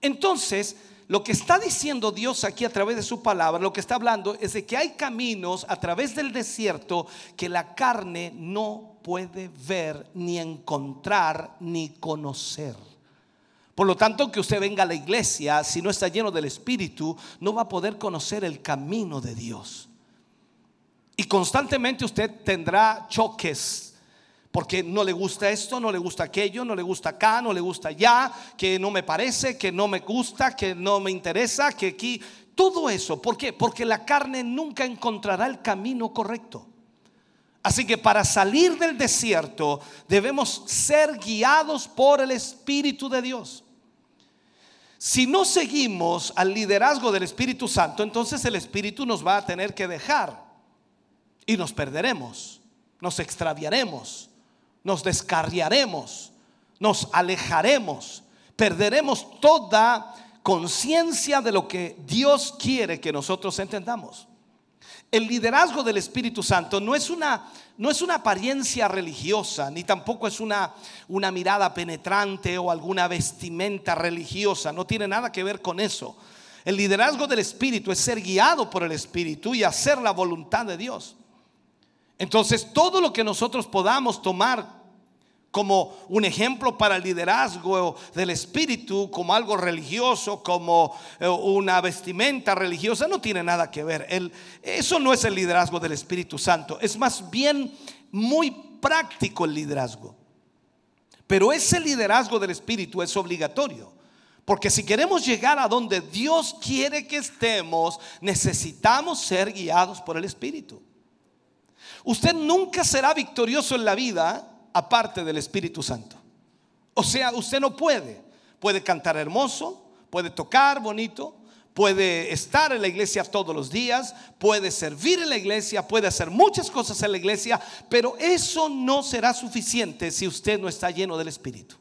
Entonces, lo que está diciendo Dios aquí a través de su palabra, lo que está hablando es de que hay caminos a través del desierto que la carne no puede ver, ni encontrar, ni conocer. Por lo tanto, que usted venga a la iglesia, si no está lleno del Espíritu, no va a poder conocer el camino de Dios. Y constantemente usted tendrá choques, porque no le gusta esto, no le gusta aquello, no le gusta acá, no le gusta allá, que no me parece, que no me gusta, que no me interesa, que aquí, todo eso. ¿Por qué? Porque la carne nunca encontrará el camino correcto. Así que para salir del desierto debemos ser guiados por el Espíritu de Dios. Si no seguimos al liderazgo del Espíritu Santo, entonces el Espíritu nos va a tener que dejar y nos perderemos, nos extraviaremos, nos descarriaremos, nos alejaremos, perderemos toda conciencia de lo que Dios quiere que nosotros entendamos. El liderazgo del Espíritu Santo no es una no es una apariencia religiosa, ni tampoco es una, una mirada penetrante o alguna vestimenta religiosa, no tiene nada que ver con eso. El liderazgo del Espíritu es ser guiado por el Espíritu y hacer la voluntad de Dios. Entonces, todo lo que nosotros podamos tomar como un ejemplo para el liderazgo del espíritu, como algo religioso, como eh, una vestimenta religiosa, no tiene nada que ver. eso no es el liderazgo del Espíritu Santo, es más bien muy práctico el liderazgo. Pero ese liderazgo del Espíritu es obligatorio. Porque si queremos llegar a donde Dios quiere que estemos, necesitamos ser guiados por el Espíritu. Usted nunca será victorioso en la vida aparte del Espíritu Santo. O sea, usted no puede. Puede cantar hermoso, puede tocar bonito, puede estar en la iglesia todos los días, puede servir en la iglesia, puede hacer muchas cosas en la iglesia, pero eso no será suficiente si usted no está lleno del Espíritu.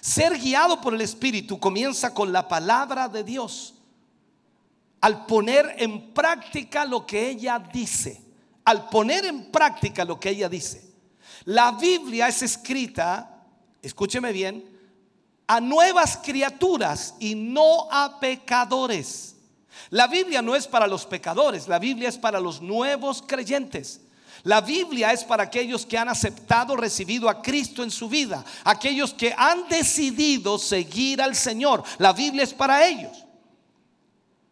Ser guiado por el Espíritu comienza con la palabra de Dios. Al poner en práctica lo que ella dice. Al poner en práctica lo que ella dice. La Biblia es escrita, escúcheme bien, a nuevas criaturas y no a pecadores. La Biblia no es para los pecadores, la Biblia es para los nuevos creyentes. La Biblia es para aquellos que han aceptado, recibido a Cristo en su vida, aquellos que han decidido seguir al Señor. La Biblia es para ellos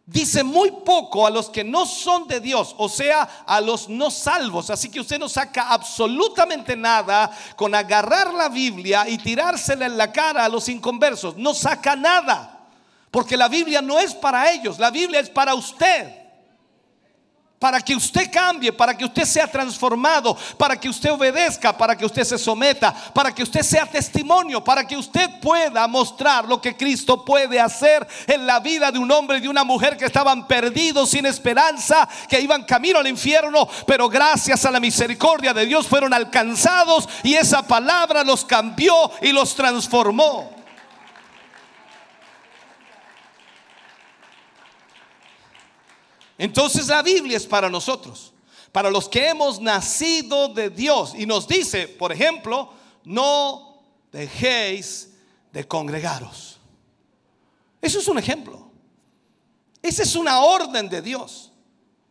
dice muy poco a los que no son de Dios, o sea, a los no salvos. Así que usted no saca absolutamente nada con agarrar la Biblia y tirársela en la cara a los inconversos. No saca nada. Porque la Biblia no es para ellos, la Biblia es para usted para que usted cambie, para que usted sea transformado, para que usted obedezca, para que usted se someta, para que usted sea testimonio, para que usted pueda mostrar lo que Cristo puede hacer en la vida de un hombre y de una mujer que estaban perdidos, sin esperanza, que iban camino al infierno, pero gracias a la misericordia de Dios fueron alcanzados y esa palabra los cambió y los transformó. Entonces la Biblia es para nosotros, para los que hemos nacido de Dios. Y nos dice, por ejemplo, no dejéis de congregaros. Eso es un ejemplo. Esa es una orden de Dios.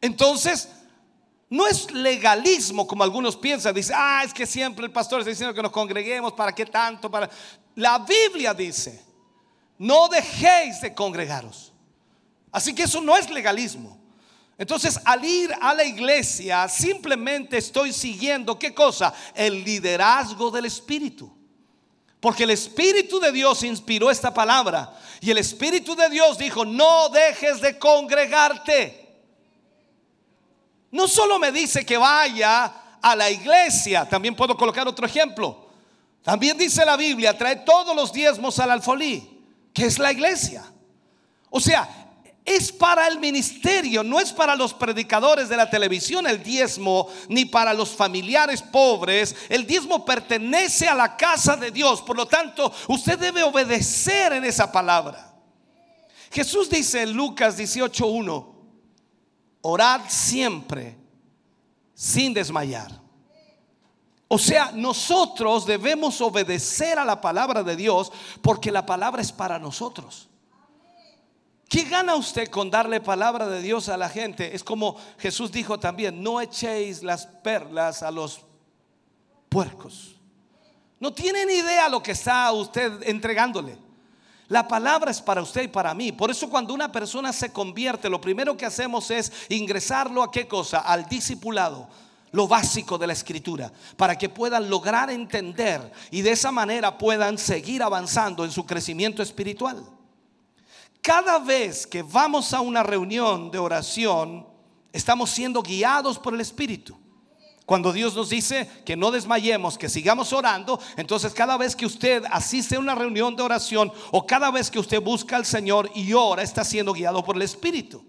Entonces, no es legalismo como algunos piensan. Dice, ah, es que siempre el pastor está diciendo que nos congreguemos. ¿Para qué tanto? Para... La Biblia dice, no dejéis de congregaros. Así que eso no es legalismo. Entonces, al ir a la iglesia, simplemente estoy siguiendo, ¿qué cosa? El liderazgo del Espíritu. Porque el Espíritu de Dios inspiró esta palabra. Y el Espíritu de Dios dijo, no dejes de congregarte. No solo me dice que vaya a la iglesia, también puedo colocar otro ejemplo. También dice la Biblia, trae todos los diezmos al alfolí, que es la iglesia. O sea, es para el ministerio, no es para los predicadores de la televisión el diezmo, ni para los familiares pobres. El diezmo pertenece a la casa de Dios, por lo tanto usted debe obedecer en esa palabra. Jesús dice en Lucas 18.1, orad siempre sin desmayar. O sea, nosotros debemos obedecer a la palabra de Dios porque la palabra es para nosotros. ¿Qué gana usted con darle palabra de Dios a la gente? Es como Jesús dijo también, no echéis las perlas a los puercos. No tiene ni idea lo que está usted entregándole. La palabra es para usted y para mí. Por eso cuando una persona se convierte, lo primero que hacemos es ingresarlo a qué cosa? Al discipulado lo básico de la escritura, para que puedan lograr entender y de esa manera puedan seguir avanzando en su crecimiento espiritual. Cada vez que vamos a una reunión de oración, estamos siendo guiados por el Espíritu. Cuando Dios nos dice que no desmayemos, que sigamos orando, entonces cada vez que usted asiste a una reunión de oración o cada vez que usted busca al Señor y ora, está siendo guiado por el Espíritu.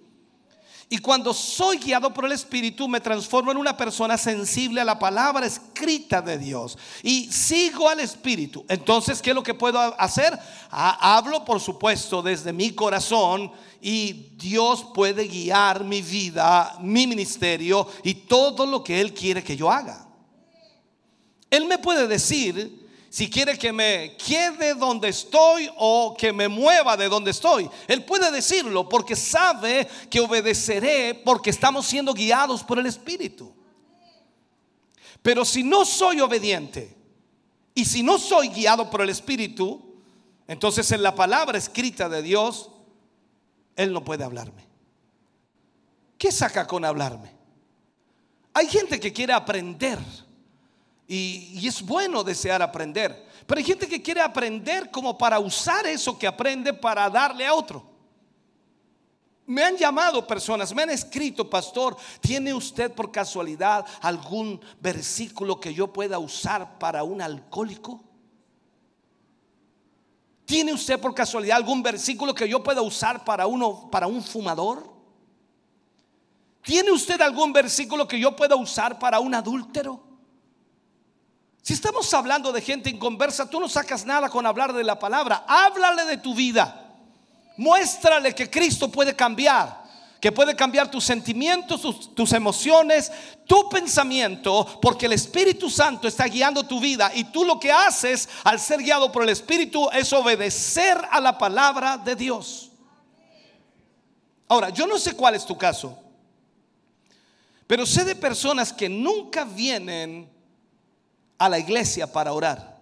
Y cuando soy guiado por el Espíritu, me transformo en una persona sensible a la palabra escrita de Dios. Y sigo al Espíritu. Entonces, ¿qué es lo que puedo hacer? Hablo, por supuesto, desde mi corazón. Y Dios puede guiar mi vida, mi ministerio y todo lo que Él quiere que yo haga. Él me puede decir si quiere que me quede donde estoy o que me mueva de donde estoy. Él puede decirlo porque sabe que obedeceré porque estamos siendo guiados por el Espíritu. Pero si no soy obediente y si no soy guiado por el Espíritu, entonces en la palabra escrita de Dios, Él no puede hablarme. ¿Qué saca con hablarme? Hay gente que quiere aprender y, es bueno desear aprender, pero hay gente que quiere aprender como para usar eso que aprende para darle a otro. Me han llamado personas, me han escrito, pastor, ¿tiene usted por casualidad algún versículo que yo pueda usar para un alcohólico? ¿Tiene usted por casualidad algún versículo que yo pueda usar para uno para un fumador? ¿Tiene usted algún versículo que yo pueda usar para un adúltero? Si estamos hablando de gente inconversa, tú no sacas nada con hablar de la palabra. Háblale de tu vida. Muéstrale que Cristo puede cambiar, que puede cambiar tus sentimientos, tus, emociones, tu pensamiento, porque el Espíritu Santo está guiando tu vida y tú lo que haces al ser guiado por el Espíritu es obedecer a la palabra de Dios. Ahora, yo no sé cuál es tu caso, pero sé de personas que nunca vienen a la iglesia para orar.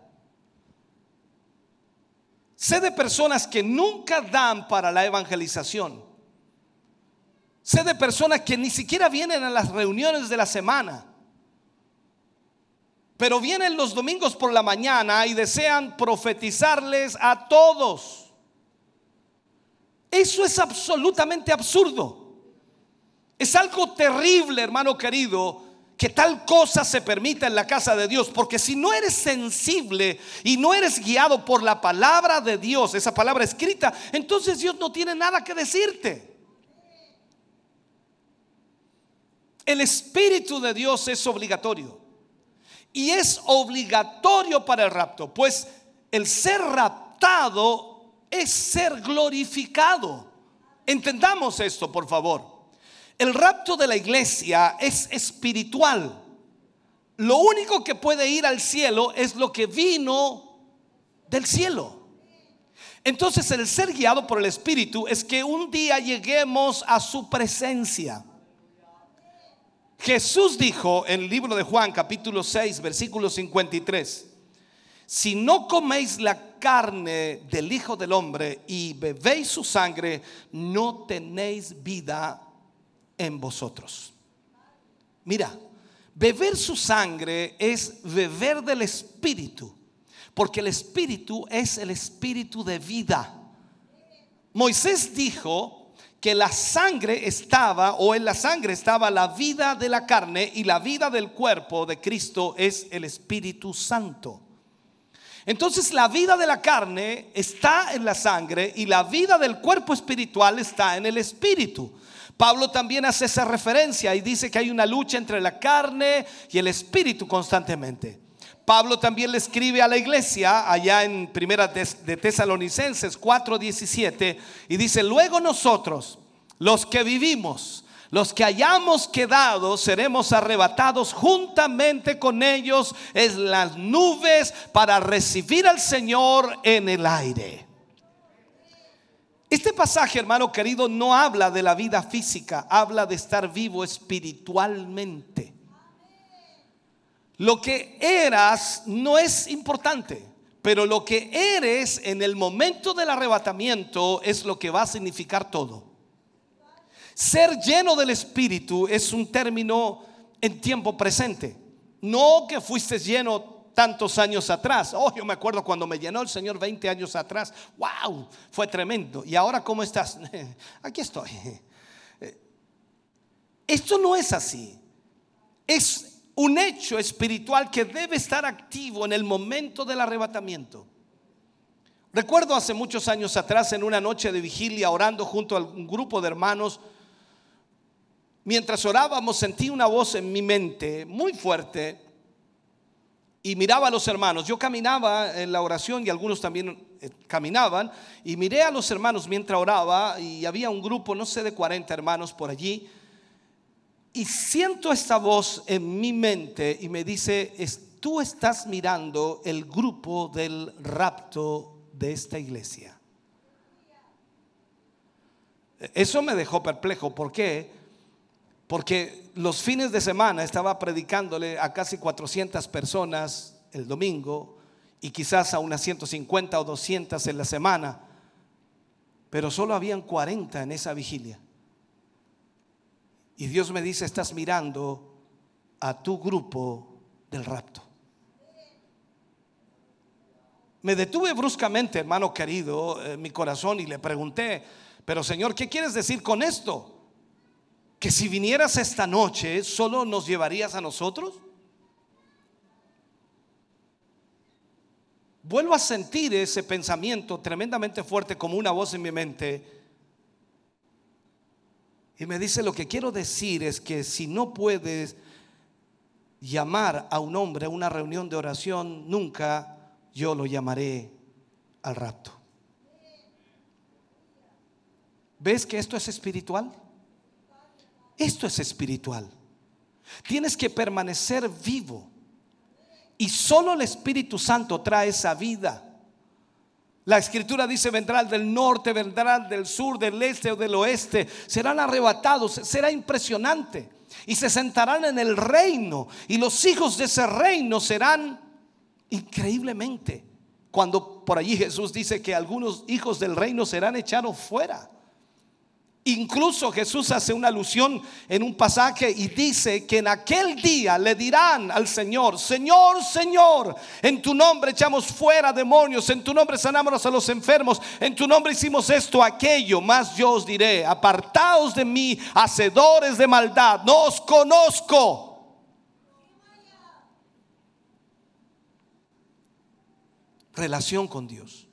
Sé de personas que nunca dan para la evangelización. Sé de personas que ni siquiera vienen a las reuniones de la semana. Pero vienen los domingos por la mañana y desean profetizarles a todos. Eso es absolutamente absurdo. Es algo terrible, hermano querido, que tal cosa se permita en la casa de Dios, porque si no eres sensible y no eres guiado por la palabra de Dios, esa palabra escrita, entonces Dios no tiene nada que decirte. El Espíritu de Dios es obligatorio. Y es obligatorio para el rapto, pues el ser raptado es ser glorificado. Entendamos esto, por favor. El rapto de la iglesia es espiritual. Lo único que puede ir al cielo es lo que vino del cielo. Entonces el ser guiado por el Espíritu es que un día lleguemos a su presencia. Jesús dijo en el libro de Juan capítulo 6 versículo 53, si no coméis la carne del Hijo del Hombre y bebéis su sangre, no tenéis vida en vosotros. Mira, beber su sangre es beber del Espíritu, porque el Espíritu es el Espíritu de vida. Moisés dijo que la sangre estaba, o en la sangre estaba la vida de la carne y la vida del cuerpo de Cristo es el Espíritu Santo. Entonces la vida de la carne está en la sangre y la vida del cuerpo espiritual está en el Espíritu. Pablo también hace esa referencia y dice que hay una lucha entre la carne y el espíritu constantemente. Pablo también le escribe a la iglesia allá en Primera de Tesalonicenses 4:17 y dice, "Luego nosotros, los que vivimos, los que hayamos quedado, seremos arrebatados juntamente con ellos en las nubes para recibir al Señor en el aire." Este pasaje, hermano querido, no habla de la vida física, habla de estar vivo espiritualmente. Lo que eras no es importante, pero lo que eres en el momento del arrebatamiento es lo que va a significar todo. Ser lleno del Espíritu es un término en tiempo presente. No que fuiste lleno tantos años atrás. Oh, yo me acuerdo cuando me llenó el Señor 20 años atrás. ¡Wow! Fue tremendo. ¿Y ahora cómo estás? Aquí estoy. Esto no es así. Es un hecho espiritual que debe estar activo en el momento del arrebatamiento. Recuerdo hace muchos años atrás en una noche de vigilia orando junto a un grupo de hermanos. Mientras orábamos sentí una voz en mi mente muy fuerte y miraba a los hermanos. Yo caminaba en la oración y algunos también eh, caminaban y miré a los hermanos mientras oraba y había un grupo, no sé, de 40 hermanos por allí. Y siento esta voz en mi mente y me dice, tú estás mirando el grupo del rapto de esta iglesia. Eso me dejó perplejo. ¿Por qué? Porque los fines de semana estaba predicándole a casi 400 personas el domingo y quizás a unas 150 o 200 en la semana, pero solo habían 40 en esa vigilia. Y Dios me dice, estás mirando a tu grupo del rapto. Me detuve bruscamente, hermano querido, en mi corazón y le pregunté, pero Señor, ¿qué quieres decir con esto? ¿Que si vinieras esta noche solo nos llevarías a nosotros? Vuelvo a sentir ese pensamiento tremendamente fuerte como una voz en mi mente y me dice, lo que quiero decir es que si no puedes llamar a un hombre a una reunión de oración, nunca yo lo llamaré al rapto. ¿Ves que esto es espiritual? Esto es espiritual. Tienes que permanecer vivo. Y solo el Espíritu Santo trae esa vida. La escritura dice, vendrán del norte, vendrán del sur, del este o del oeste. Serán arrebatados, será impresionante. Y se sentarán en el reino. Y los hijos de ese reino serán increíblemente. Cuando por allí Jesús dice que algunos hijos del reino serán echados fuera. Incluso Jesús hace una alusión en un pasaje y dice que en aquel día le dirán al Señor, Señor, Señor, en tu nombre echamos fuera demonios, en tu nombre sanamos a los enfermos, en tu nombre hicimos esto, aquello, más yo os diré, apartaos de mí, hacedores de maldad, no os conozco. Relación con Dios.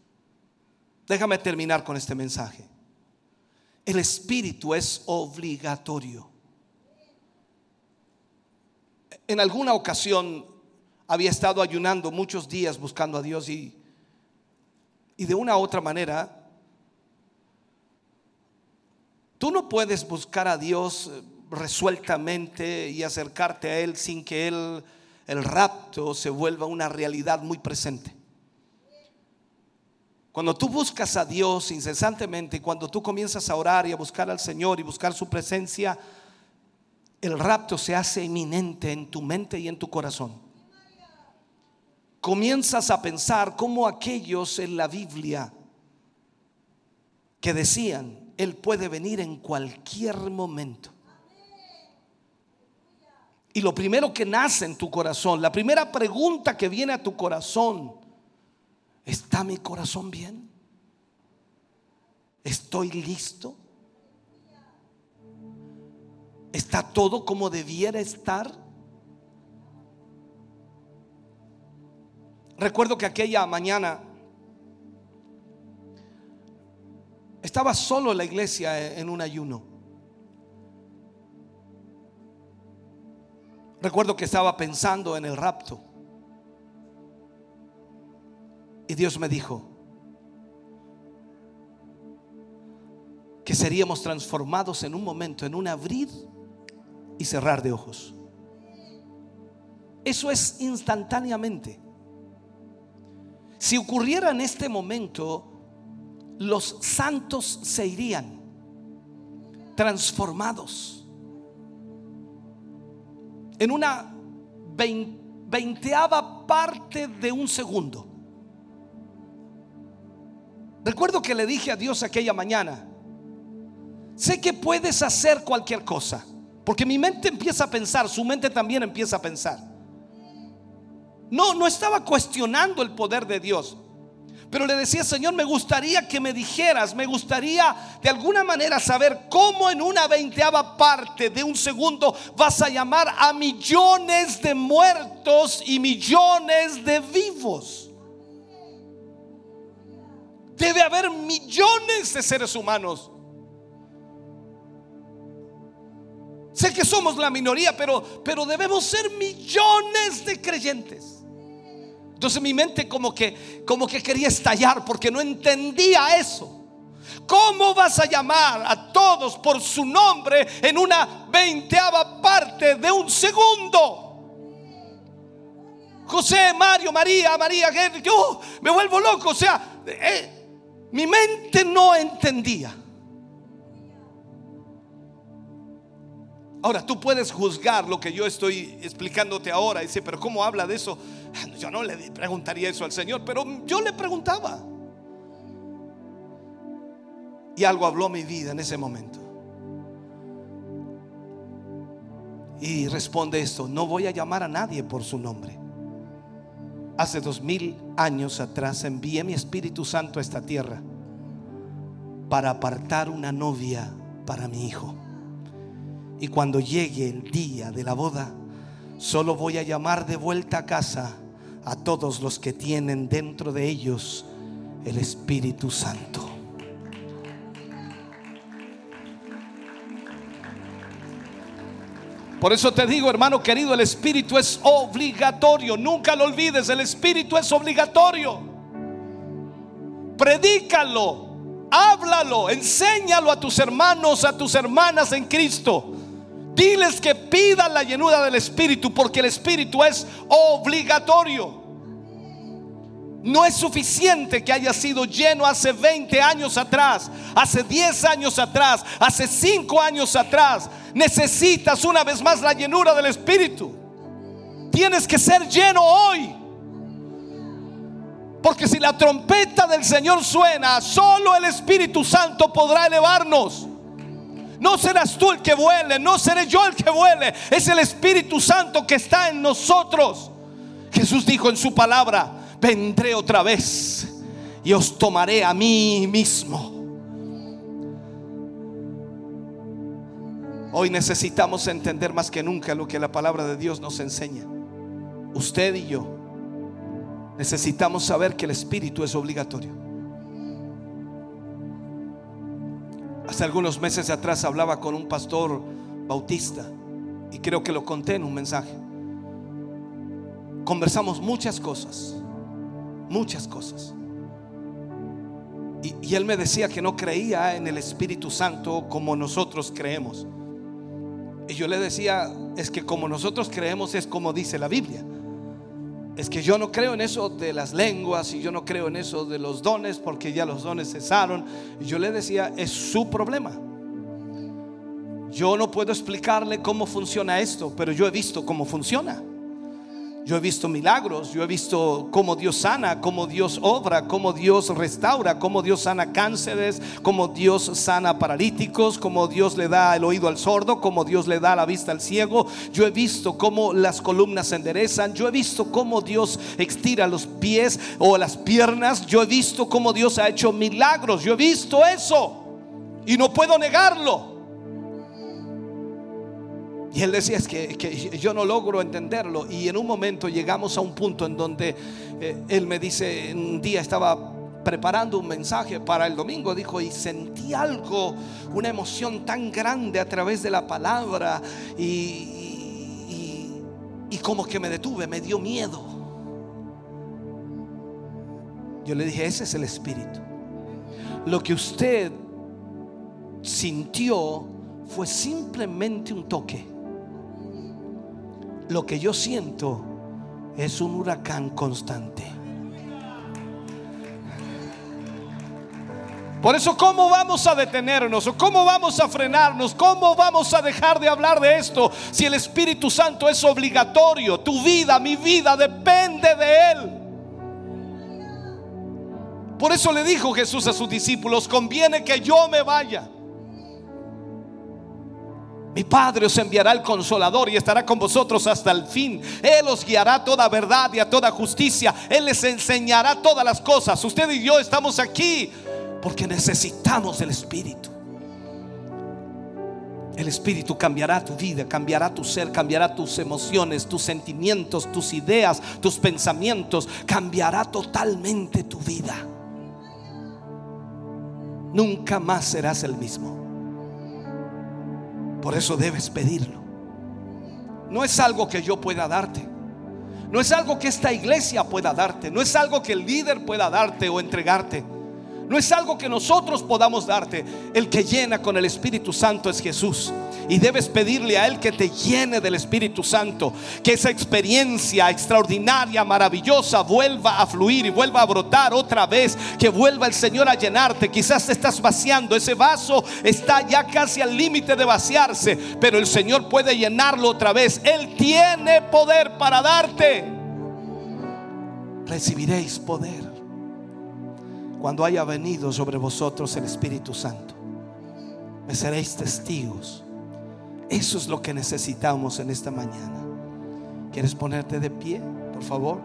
Déjame terminar con este mensaje. El espíritu es obligatorio. En alguna ocasión había estado ayunando muchos días buscando a Dios y, y de una u otra manera, tú no puedes buscar a Dios resueltamente y acercarte a Él sin que Él, el rapto, se vuelva una realidad muy presente. Cuando tú buscas a Dios incesantemente y cuando tú comienzas a orar y a buscar al Señor y buscar su presencia, el rapto se hace inminente en tu mente y en tu corazón. Comienzas a pensar como aquellos en la Biblia que decían, Él puede venir en cualquier momento. Y lo primero que nace en tu corazón, la primera pregunta que viene a tu corazón, ¿Está mi corazón bien? ¿Estoy listo? ¿Está todo como debiera estar? Recuerdo que aquella mañana estaba solo en la iglesia en un ayuno. Recuerdo que estaba pensando en el rapto. Y Dios me dijo que seríamos transformados en un momento, en un abrir y cerrar de ojos. Eso es instantáneamente. Si ocurriera en este momento, los santos se irían transformados en una veinteava parte de un segundo. Recuerdo que le dije a Dios aquella mañana, sé que puedes hacer cualquier cosa, porque mi mente empieza a pensar, su mente también empieza a pensar. No, no estaba cuestionando el poder de Dios, pero le decía, Señor, me gustaría que me dijeras, me gustaría de alguna manera saber cómo en una veinteava parte de un segundo vas a llamar a millones de muertos y millones de vivos. Debe haber millones de seres humanos. Sé que somos la minoría, pero, pero debemos ser millones de creyentes. Entonces mi mente como que, como que quería estallar porque no entendía eso. ¿Cómo vas a llamar a todos por su nombre en una veinteava parte de un segundo? José, Mario, María, María, yo me vuelvo loco. O sea, eh, mi mente no entendía. Ahora, tú puedes juzgar lo que yo estoy explicándote ahora. Dice, pero ¿cómo habla de eso? Yo no le preguntaría eso al Señor, pero yo le preguntaba. Y algo habló mi vida en ese momento. Y responde esto, no voy a llamar a nadie por su nombre. Hace dos mil años atrás envié mi Espíritu Santo a esta tierra para apartar una novia para mi hijo. Y cuando llegue el día de la boda, solo voy a llamar de vuelta a casa a todos los que tienen dentro de ellos el Espíritu Santo. Por eso te digo, hermano querido, el Espíritu es obligatorio. Nunca lo olvides, el Espíritu es obligatorio. Predícalo, háblalo, enséñalo a tus hermanos, a tus hermanas en Cristo. Diles que pidan la llenura del Espíritu porque el Espíritu es obligatorio. No es suficiente que haya sido lleno hace 20 años atrás, hace 10 años atrás, hace 5 años atrás. Necesitas una vez más la llenura del Espíritu. Tienes que ser lleno hoy. Porque si la trompeta del Señor suena, solo el Espíritu Santo podrá elevarnos. No serás tú el que vuele, no seré yo el que vuele. Es el Espíritu Santo que está en nosotros. Jesús dijo en su palabra, vendré otra vez y os tomaré a mí mismo. Hoy necesitamos entender más que nunca lo que la palabra de Dios nos enseña. Usted y yo necesitamos saber que el Espíritu es obligatorio. Hace algunos meses atrás hablaba con un pastor bautista y creo que lo conté en un mensaje. Conversamos muchas cosas, muchas cosas. Y, él me decía que no creía en el Espíritu Santo como nosotros creemos. Y yo le decía, es que como nosotros creemos es como dice la Biblia es que yo no creo en eso de las lenguas y yo no creo en eso de los dones porque ya los dones cesaron. Y yo le decía, es su problema. Yo no puedo explicarle cómo funciona esto, pero yo he visto cómo funciona. Yo he visto milagros, yo he visto cómo Dios sana, cómo Dios obra, cómo Dios restaura, cómo Dios sana cánceres, cómo Dios sana paralíticos, cómo Dios le da el oído al sordo, cómo Dios le da la vista al ciego. Yo he visto cómo las columnas se enderezan, yo he visto cómo Dios estira los pies o las piernas, yo he visto cómo Dios ha hecho milagros, yo he visto eso y no puedo negarlo. Y él decía, es que, yo no logro entenderlo. Y en un momento llegamos a un punto en donde eh, él me dice, un día estaba preparando un mensaje para el domingo, dijo, y sentí algo, una emoción tan grande a través de la palabra y, y como que me detuve, me dio miedo. Yo le dije, ese es el espíritu. Lo que usted sintió fue simplemente un toque lo que yo siento es un huracán constante. Por eso, ¿cómo vamos a detenernos? ¿O cómo vamos a frenarnos? ¿Cómo vamos a dejar de hablar de esto si el Espíritu Santo es obligatorio? Tu vida, mi vida, depende de Él. Por eso le dijo Jesús a sus discípulos, conviene que yo me vaya. Mi Padre os enviará el consolador y estará con vosotros hasta el fin. Él os guiará a toda verdad y a toda justicia. Él les enseñará todas las cosas. Usted y yo estamos aquí porque necesitamos el Espíritu. El Espíritu cambiará tu vida, cambiará tu ser, cambiará tus emociones, tus sentimientos, tus ideas, tus pensamientos. Cambiará totalmente tu vida. Nunca más serás el mismo. Por eso debes pedirlo. No es algo que yo pueda darte. No es algo que esta iglesia pueda darte. No es algo que el líder pueda darte o entregarte. No es algo que nosotros podamos darte. El que llena con el Espíritu Santo es Jesús. Y debes pedirle a Él que te llene del Espíritu Santo. Que esa experiencia extraordinaria, maravillosa, vuelva a fluir y vuelva a brotar otra vez. Que vuelva el Señor a llenarte. Quizás te estás vaciando. Ese vaso está ya casi al límite de vaciarse. Pero el Señor puede llenarlo otra vez. Él tiene poder para darte. Recibiréis poder cuando haya venido sobre vosotros el Espíritu Santo. Me seréis testigos. Eso es lo que necesitamos en esta mañana. ¿Quieres ponerte de pie, por favor?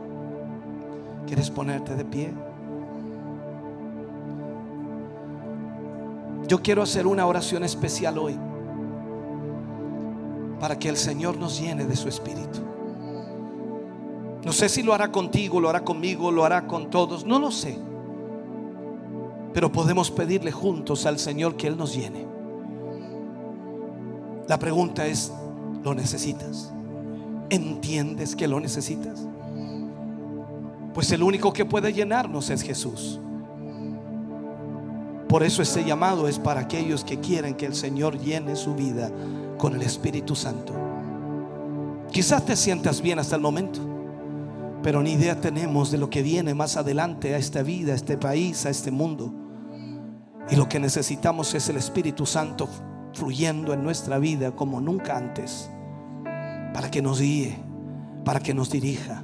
¿Quieres ponerte de pie? Yo quiero hacer una oración especial hoy para que el Señor nos llene de su Espíritu. No sé si lo hará contigo, lo hará conmigo, lo hará con todos, no lo sé. Pero podemos pedirle juntos al Señor que Él nos llene. La pregunta es, ¿lo necesitas? ¿Entiendes que lo necesitas? Pues el único que puede llenarnos es Jesús. Por eso ese llamado es para aquellos que quieren que el Señor llene su vida con el Espíritu Santo. Quizás te sientas bien hasta el momento, pero ni idea tenemos de lo que viene más adelante a esta vida, a este país, a este mundo. Y lo que necesitamos es el Espíritu Santo fluyendo en nuestra vida como nunca antes, para que nos guíe, para que nos dirija,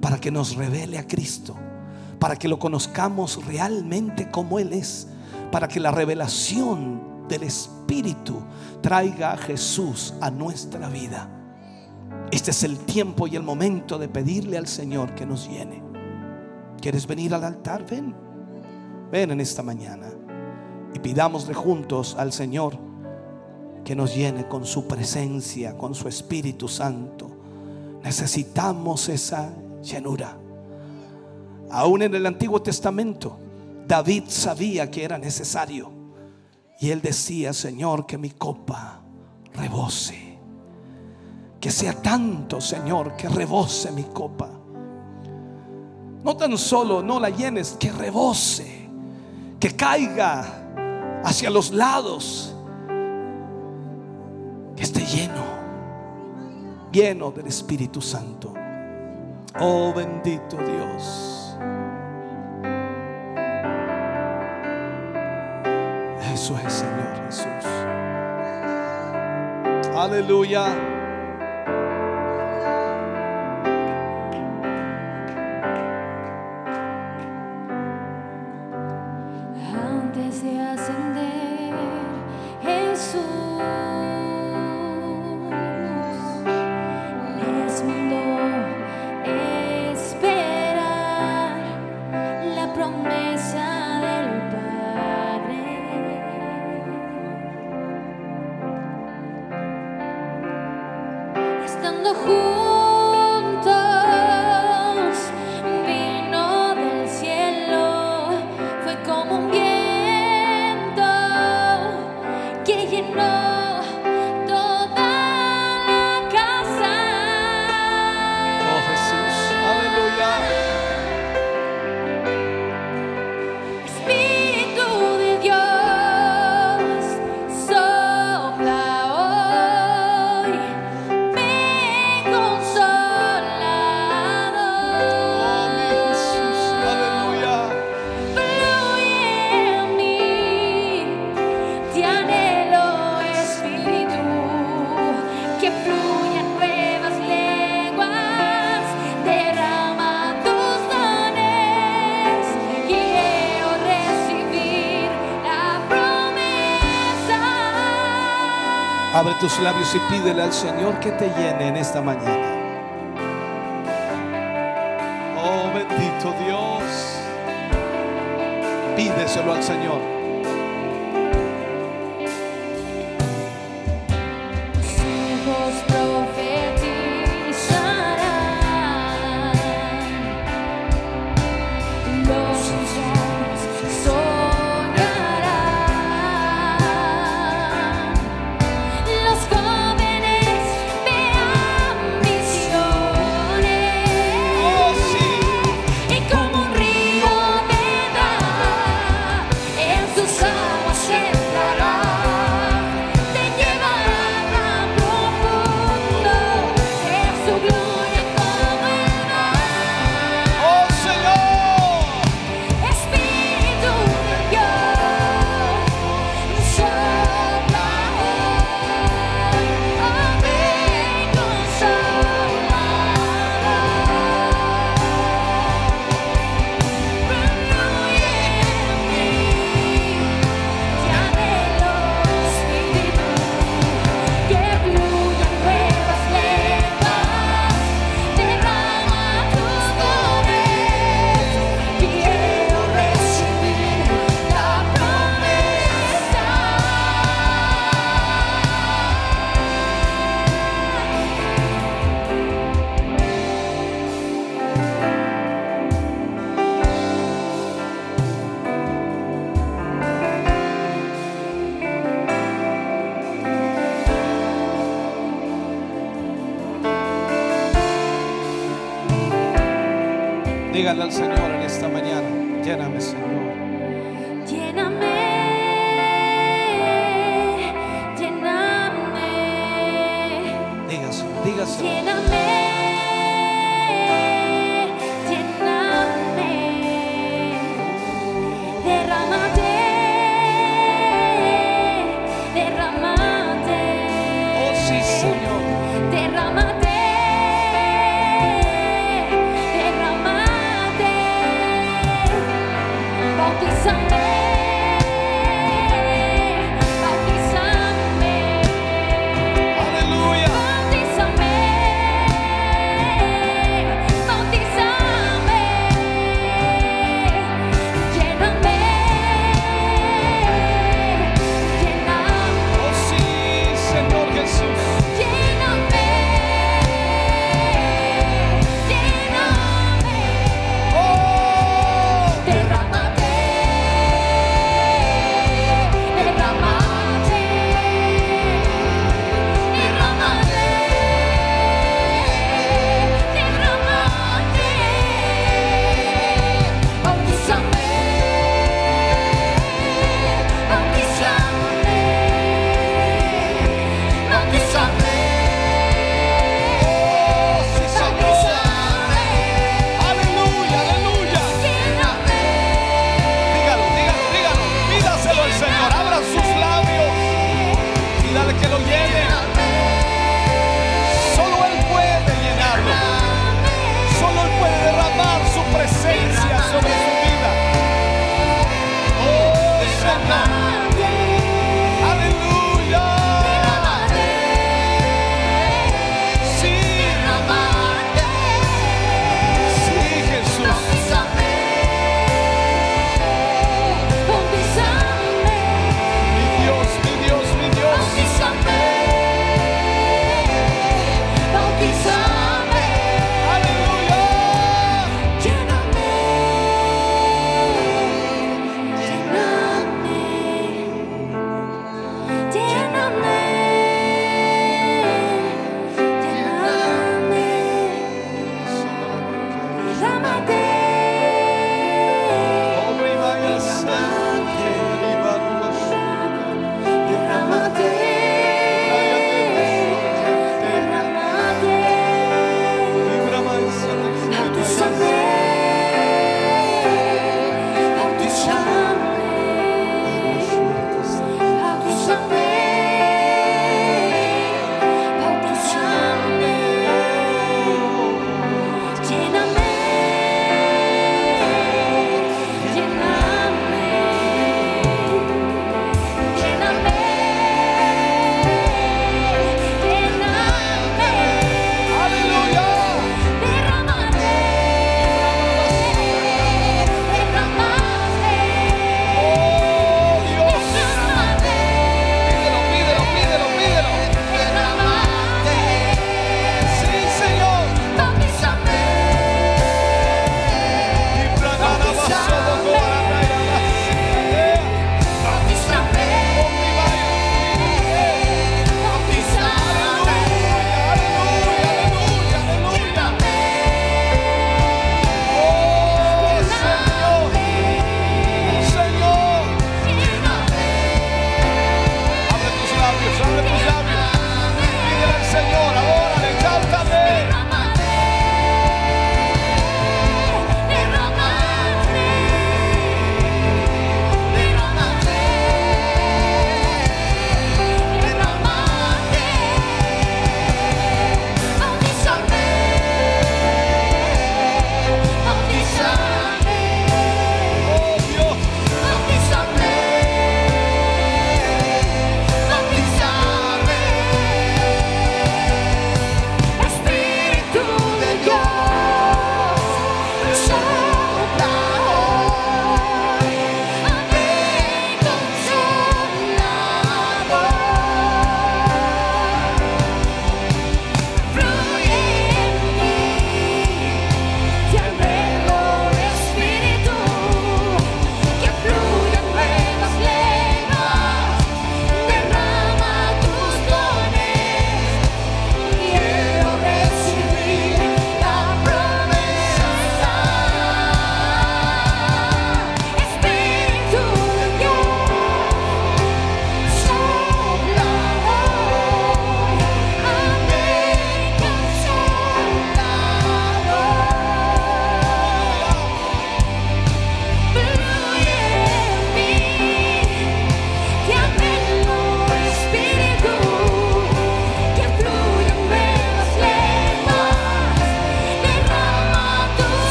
para que nos revele a Cristo, para que lo conozcamos realmente como Él es, para que la revelación del Espíritu traiga a Jesús a nuestra vida. Este es el tiempo y el momento de pedirle al Señor que nos llene. ¿Quieres venir al altar? Ven. Ven en esta mañana y pidámosle juntos al Señor que nos llene con su presencia, con su Espíritu Santo. Necesitamos esa llenura. Aún en el Antiguo Testamento, David sabía que era necesario. Y él decía, Señor, que mi copa rebose. Que sea tanto, Señor, que rebose mi copa. No tan solo no la llenes, que rebose. Que caiga hacia los lados. Que esté lleno. Lleno del Espíritu Santo. Oh bendito Dios. Eso es, Señor Jesús. Aleluya. Tus labios y pídele al Señor que te llene en esta mañana. Señor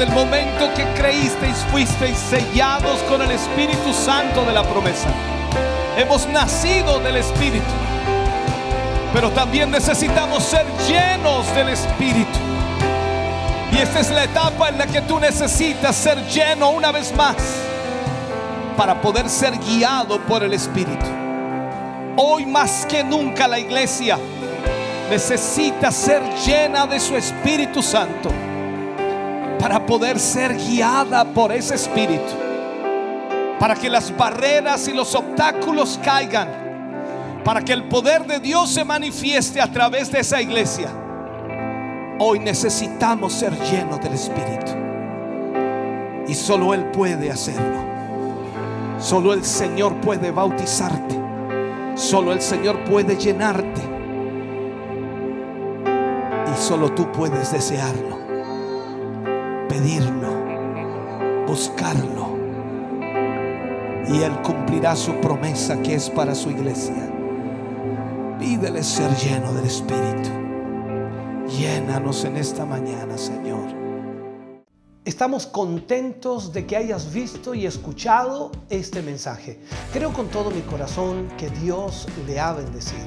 Desde el momento que creísteis, fuisteis sellados con el Espíritu Santo de la promesa. Hemos nacido del Espíritu. Pero también necesitamos ser llenos del Espíritu. Y esta es la etapa en la que tú necesitas ser lleno una vez más para poder ser guiado por el Espíritu. Hoy más que nunca la iglesia necesita ser llena de su Espíritu Santo para poder ser guiada por ese Espíritu. Para que las barreras y los obstáculos caigan. Para que el poder de Dios se manifieste a través de esa iglesia. Hoy necesitamos ser llenos del Espíritu. Y solo Él puede hacerlo. Solo el Señor puede bautizarte. Solo el Señor puede llenarte. Y solo tú puedes desearlo, pedirlo, buscarlo. Y Él cumplirá su promesa que es para su iglesia. Pídele ser lleno del Espíritu. Llénanos en esta mañana, Señor. Estamos contentos de que hayas visto y escuchado este mensaje. Creo con todo mi corazón que Dios le ha bendecido.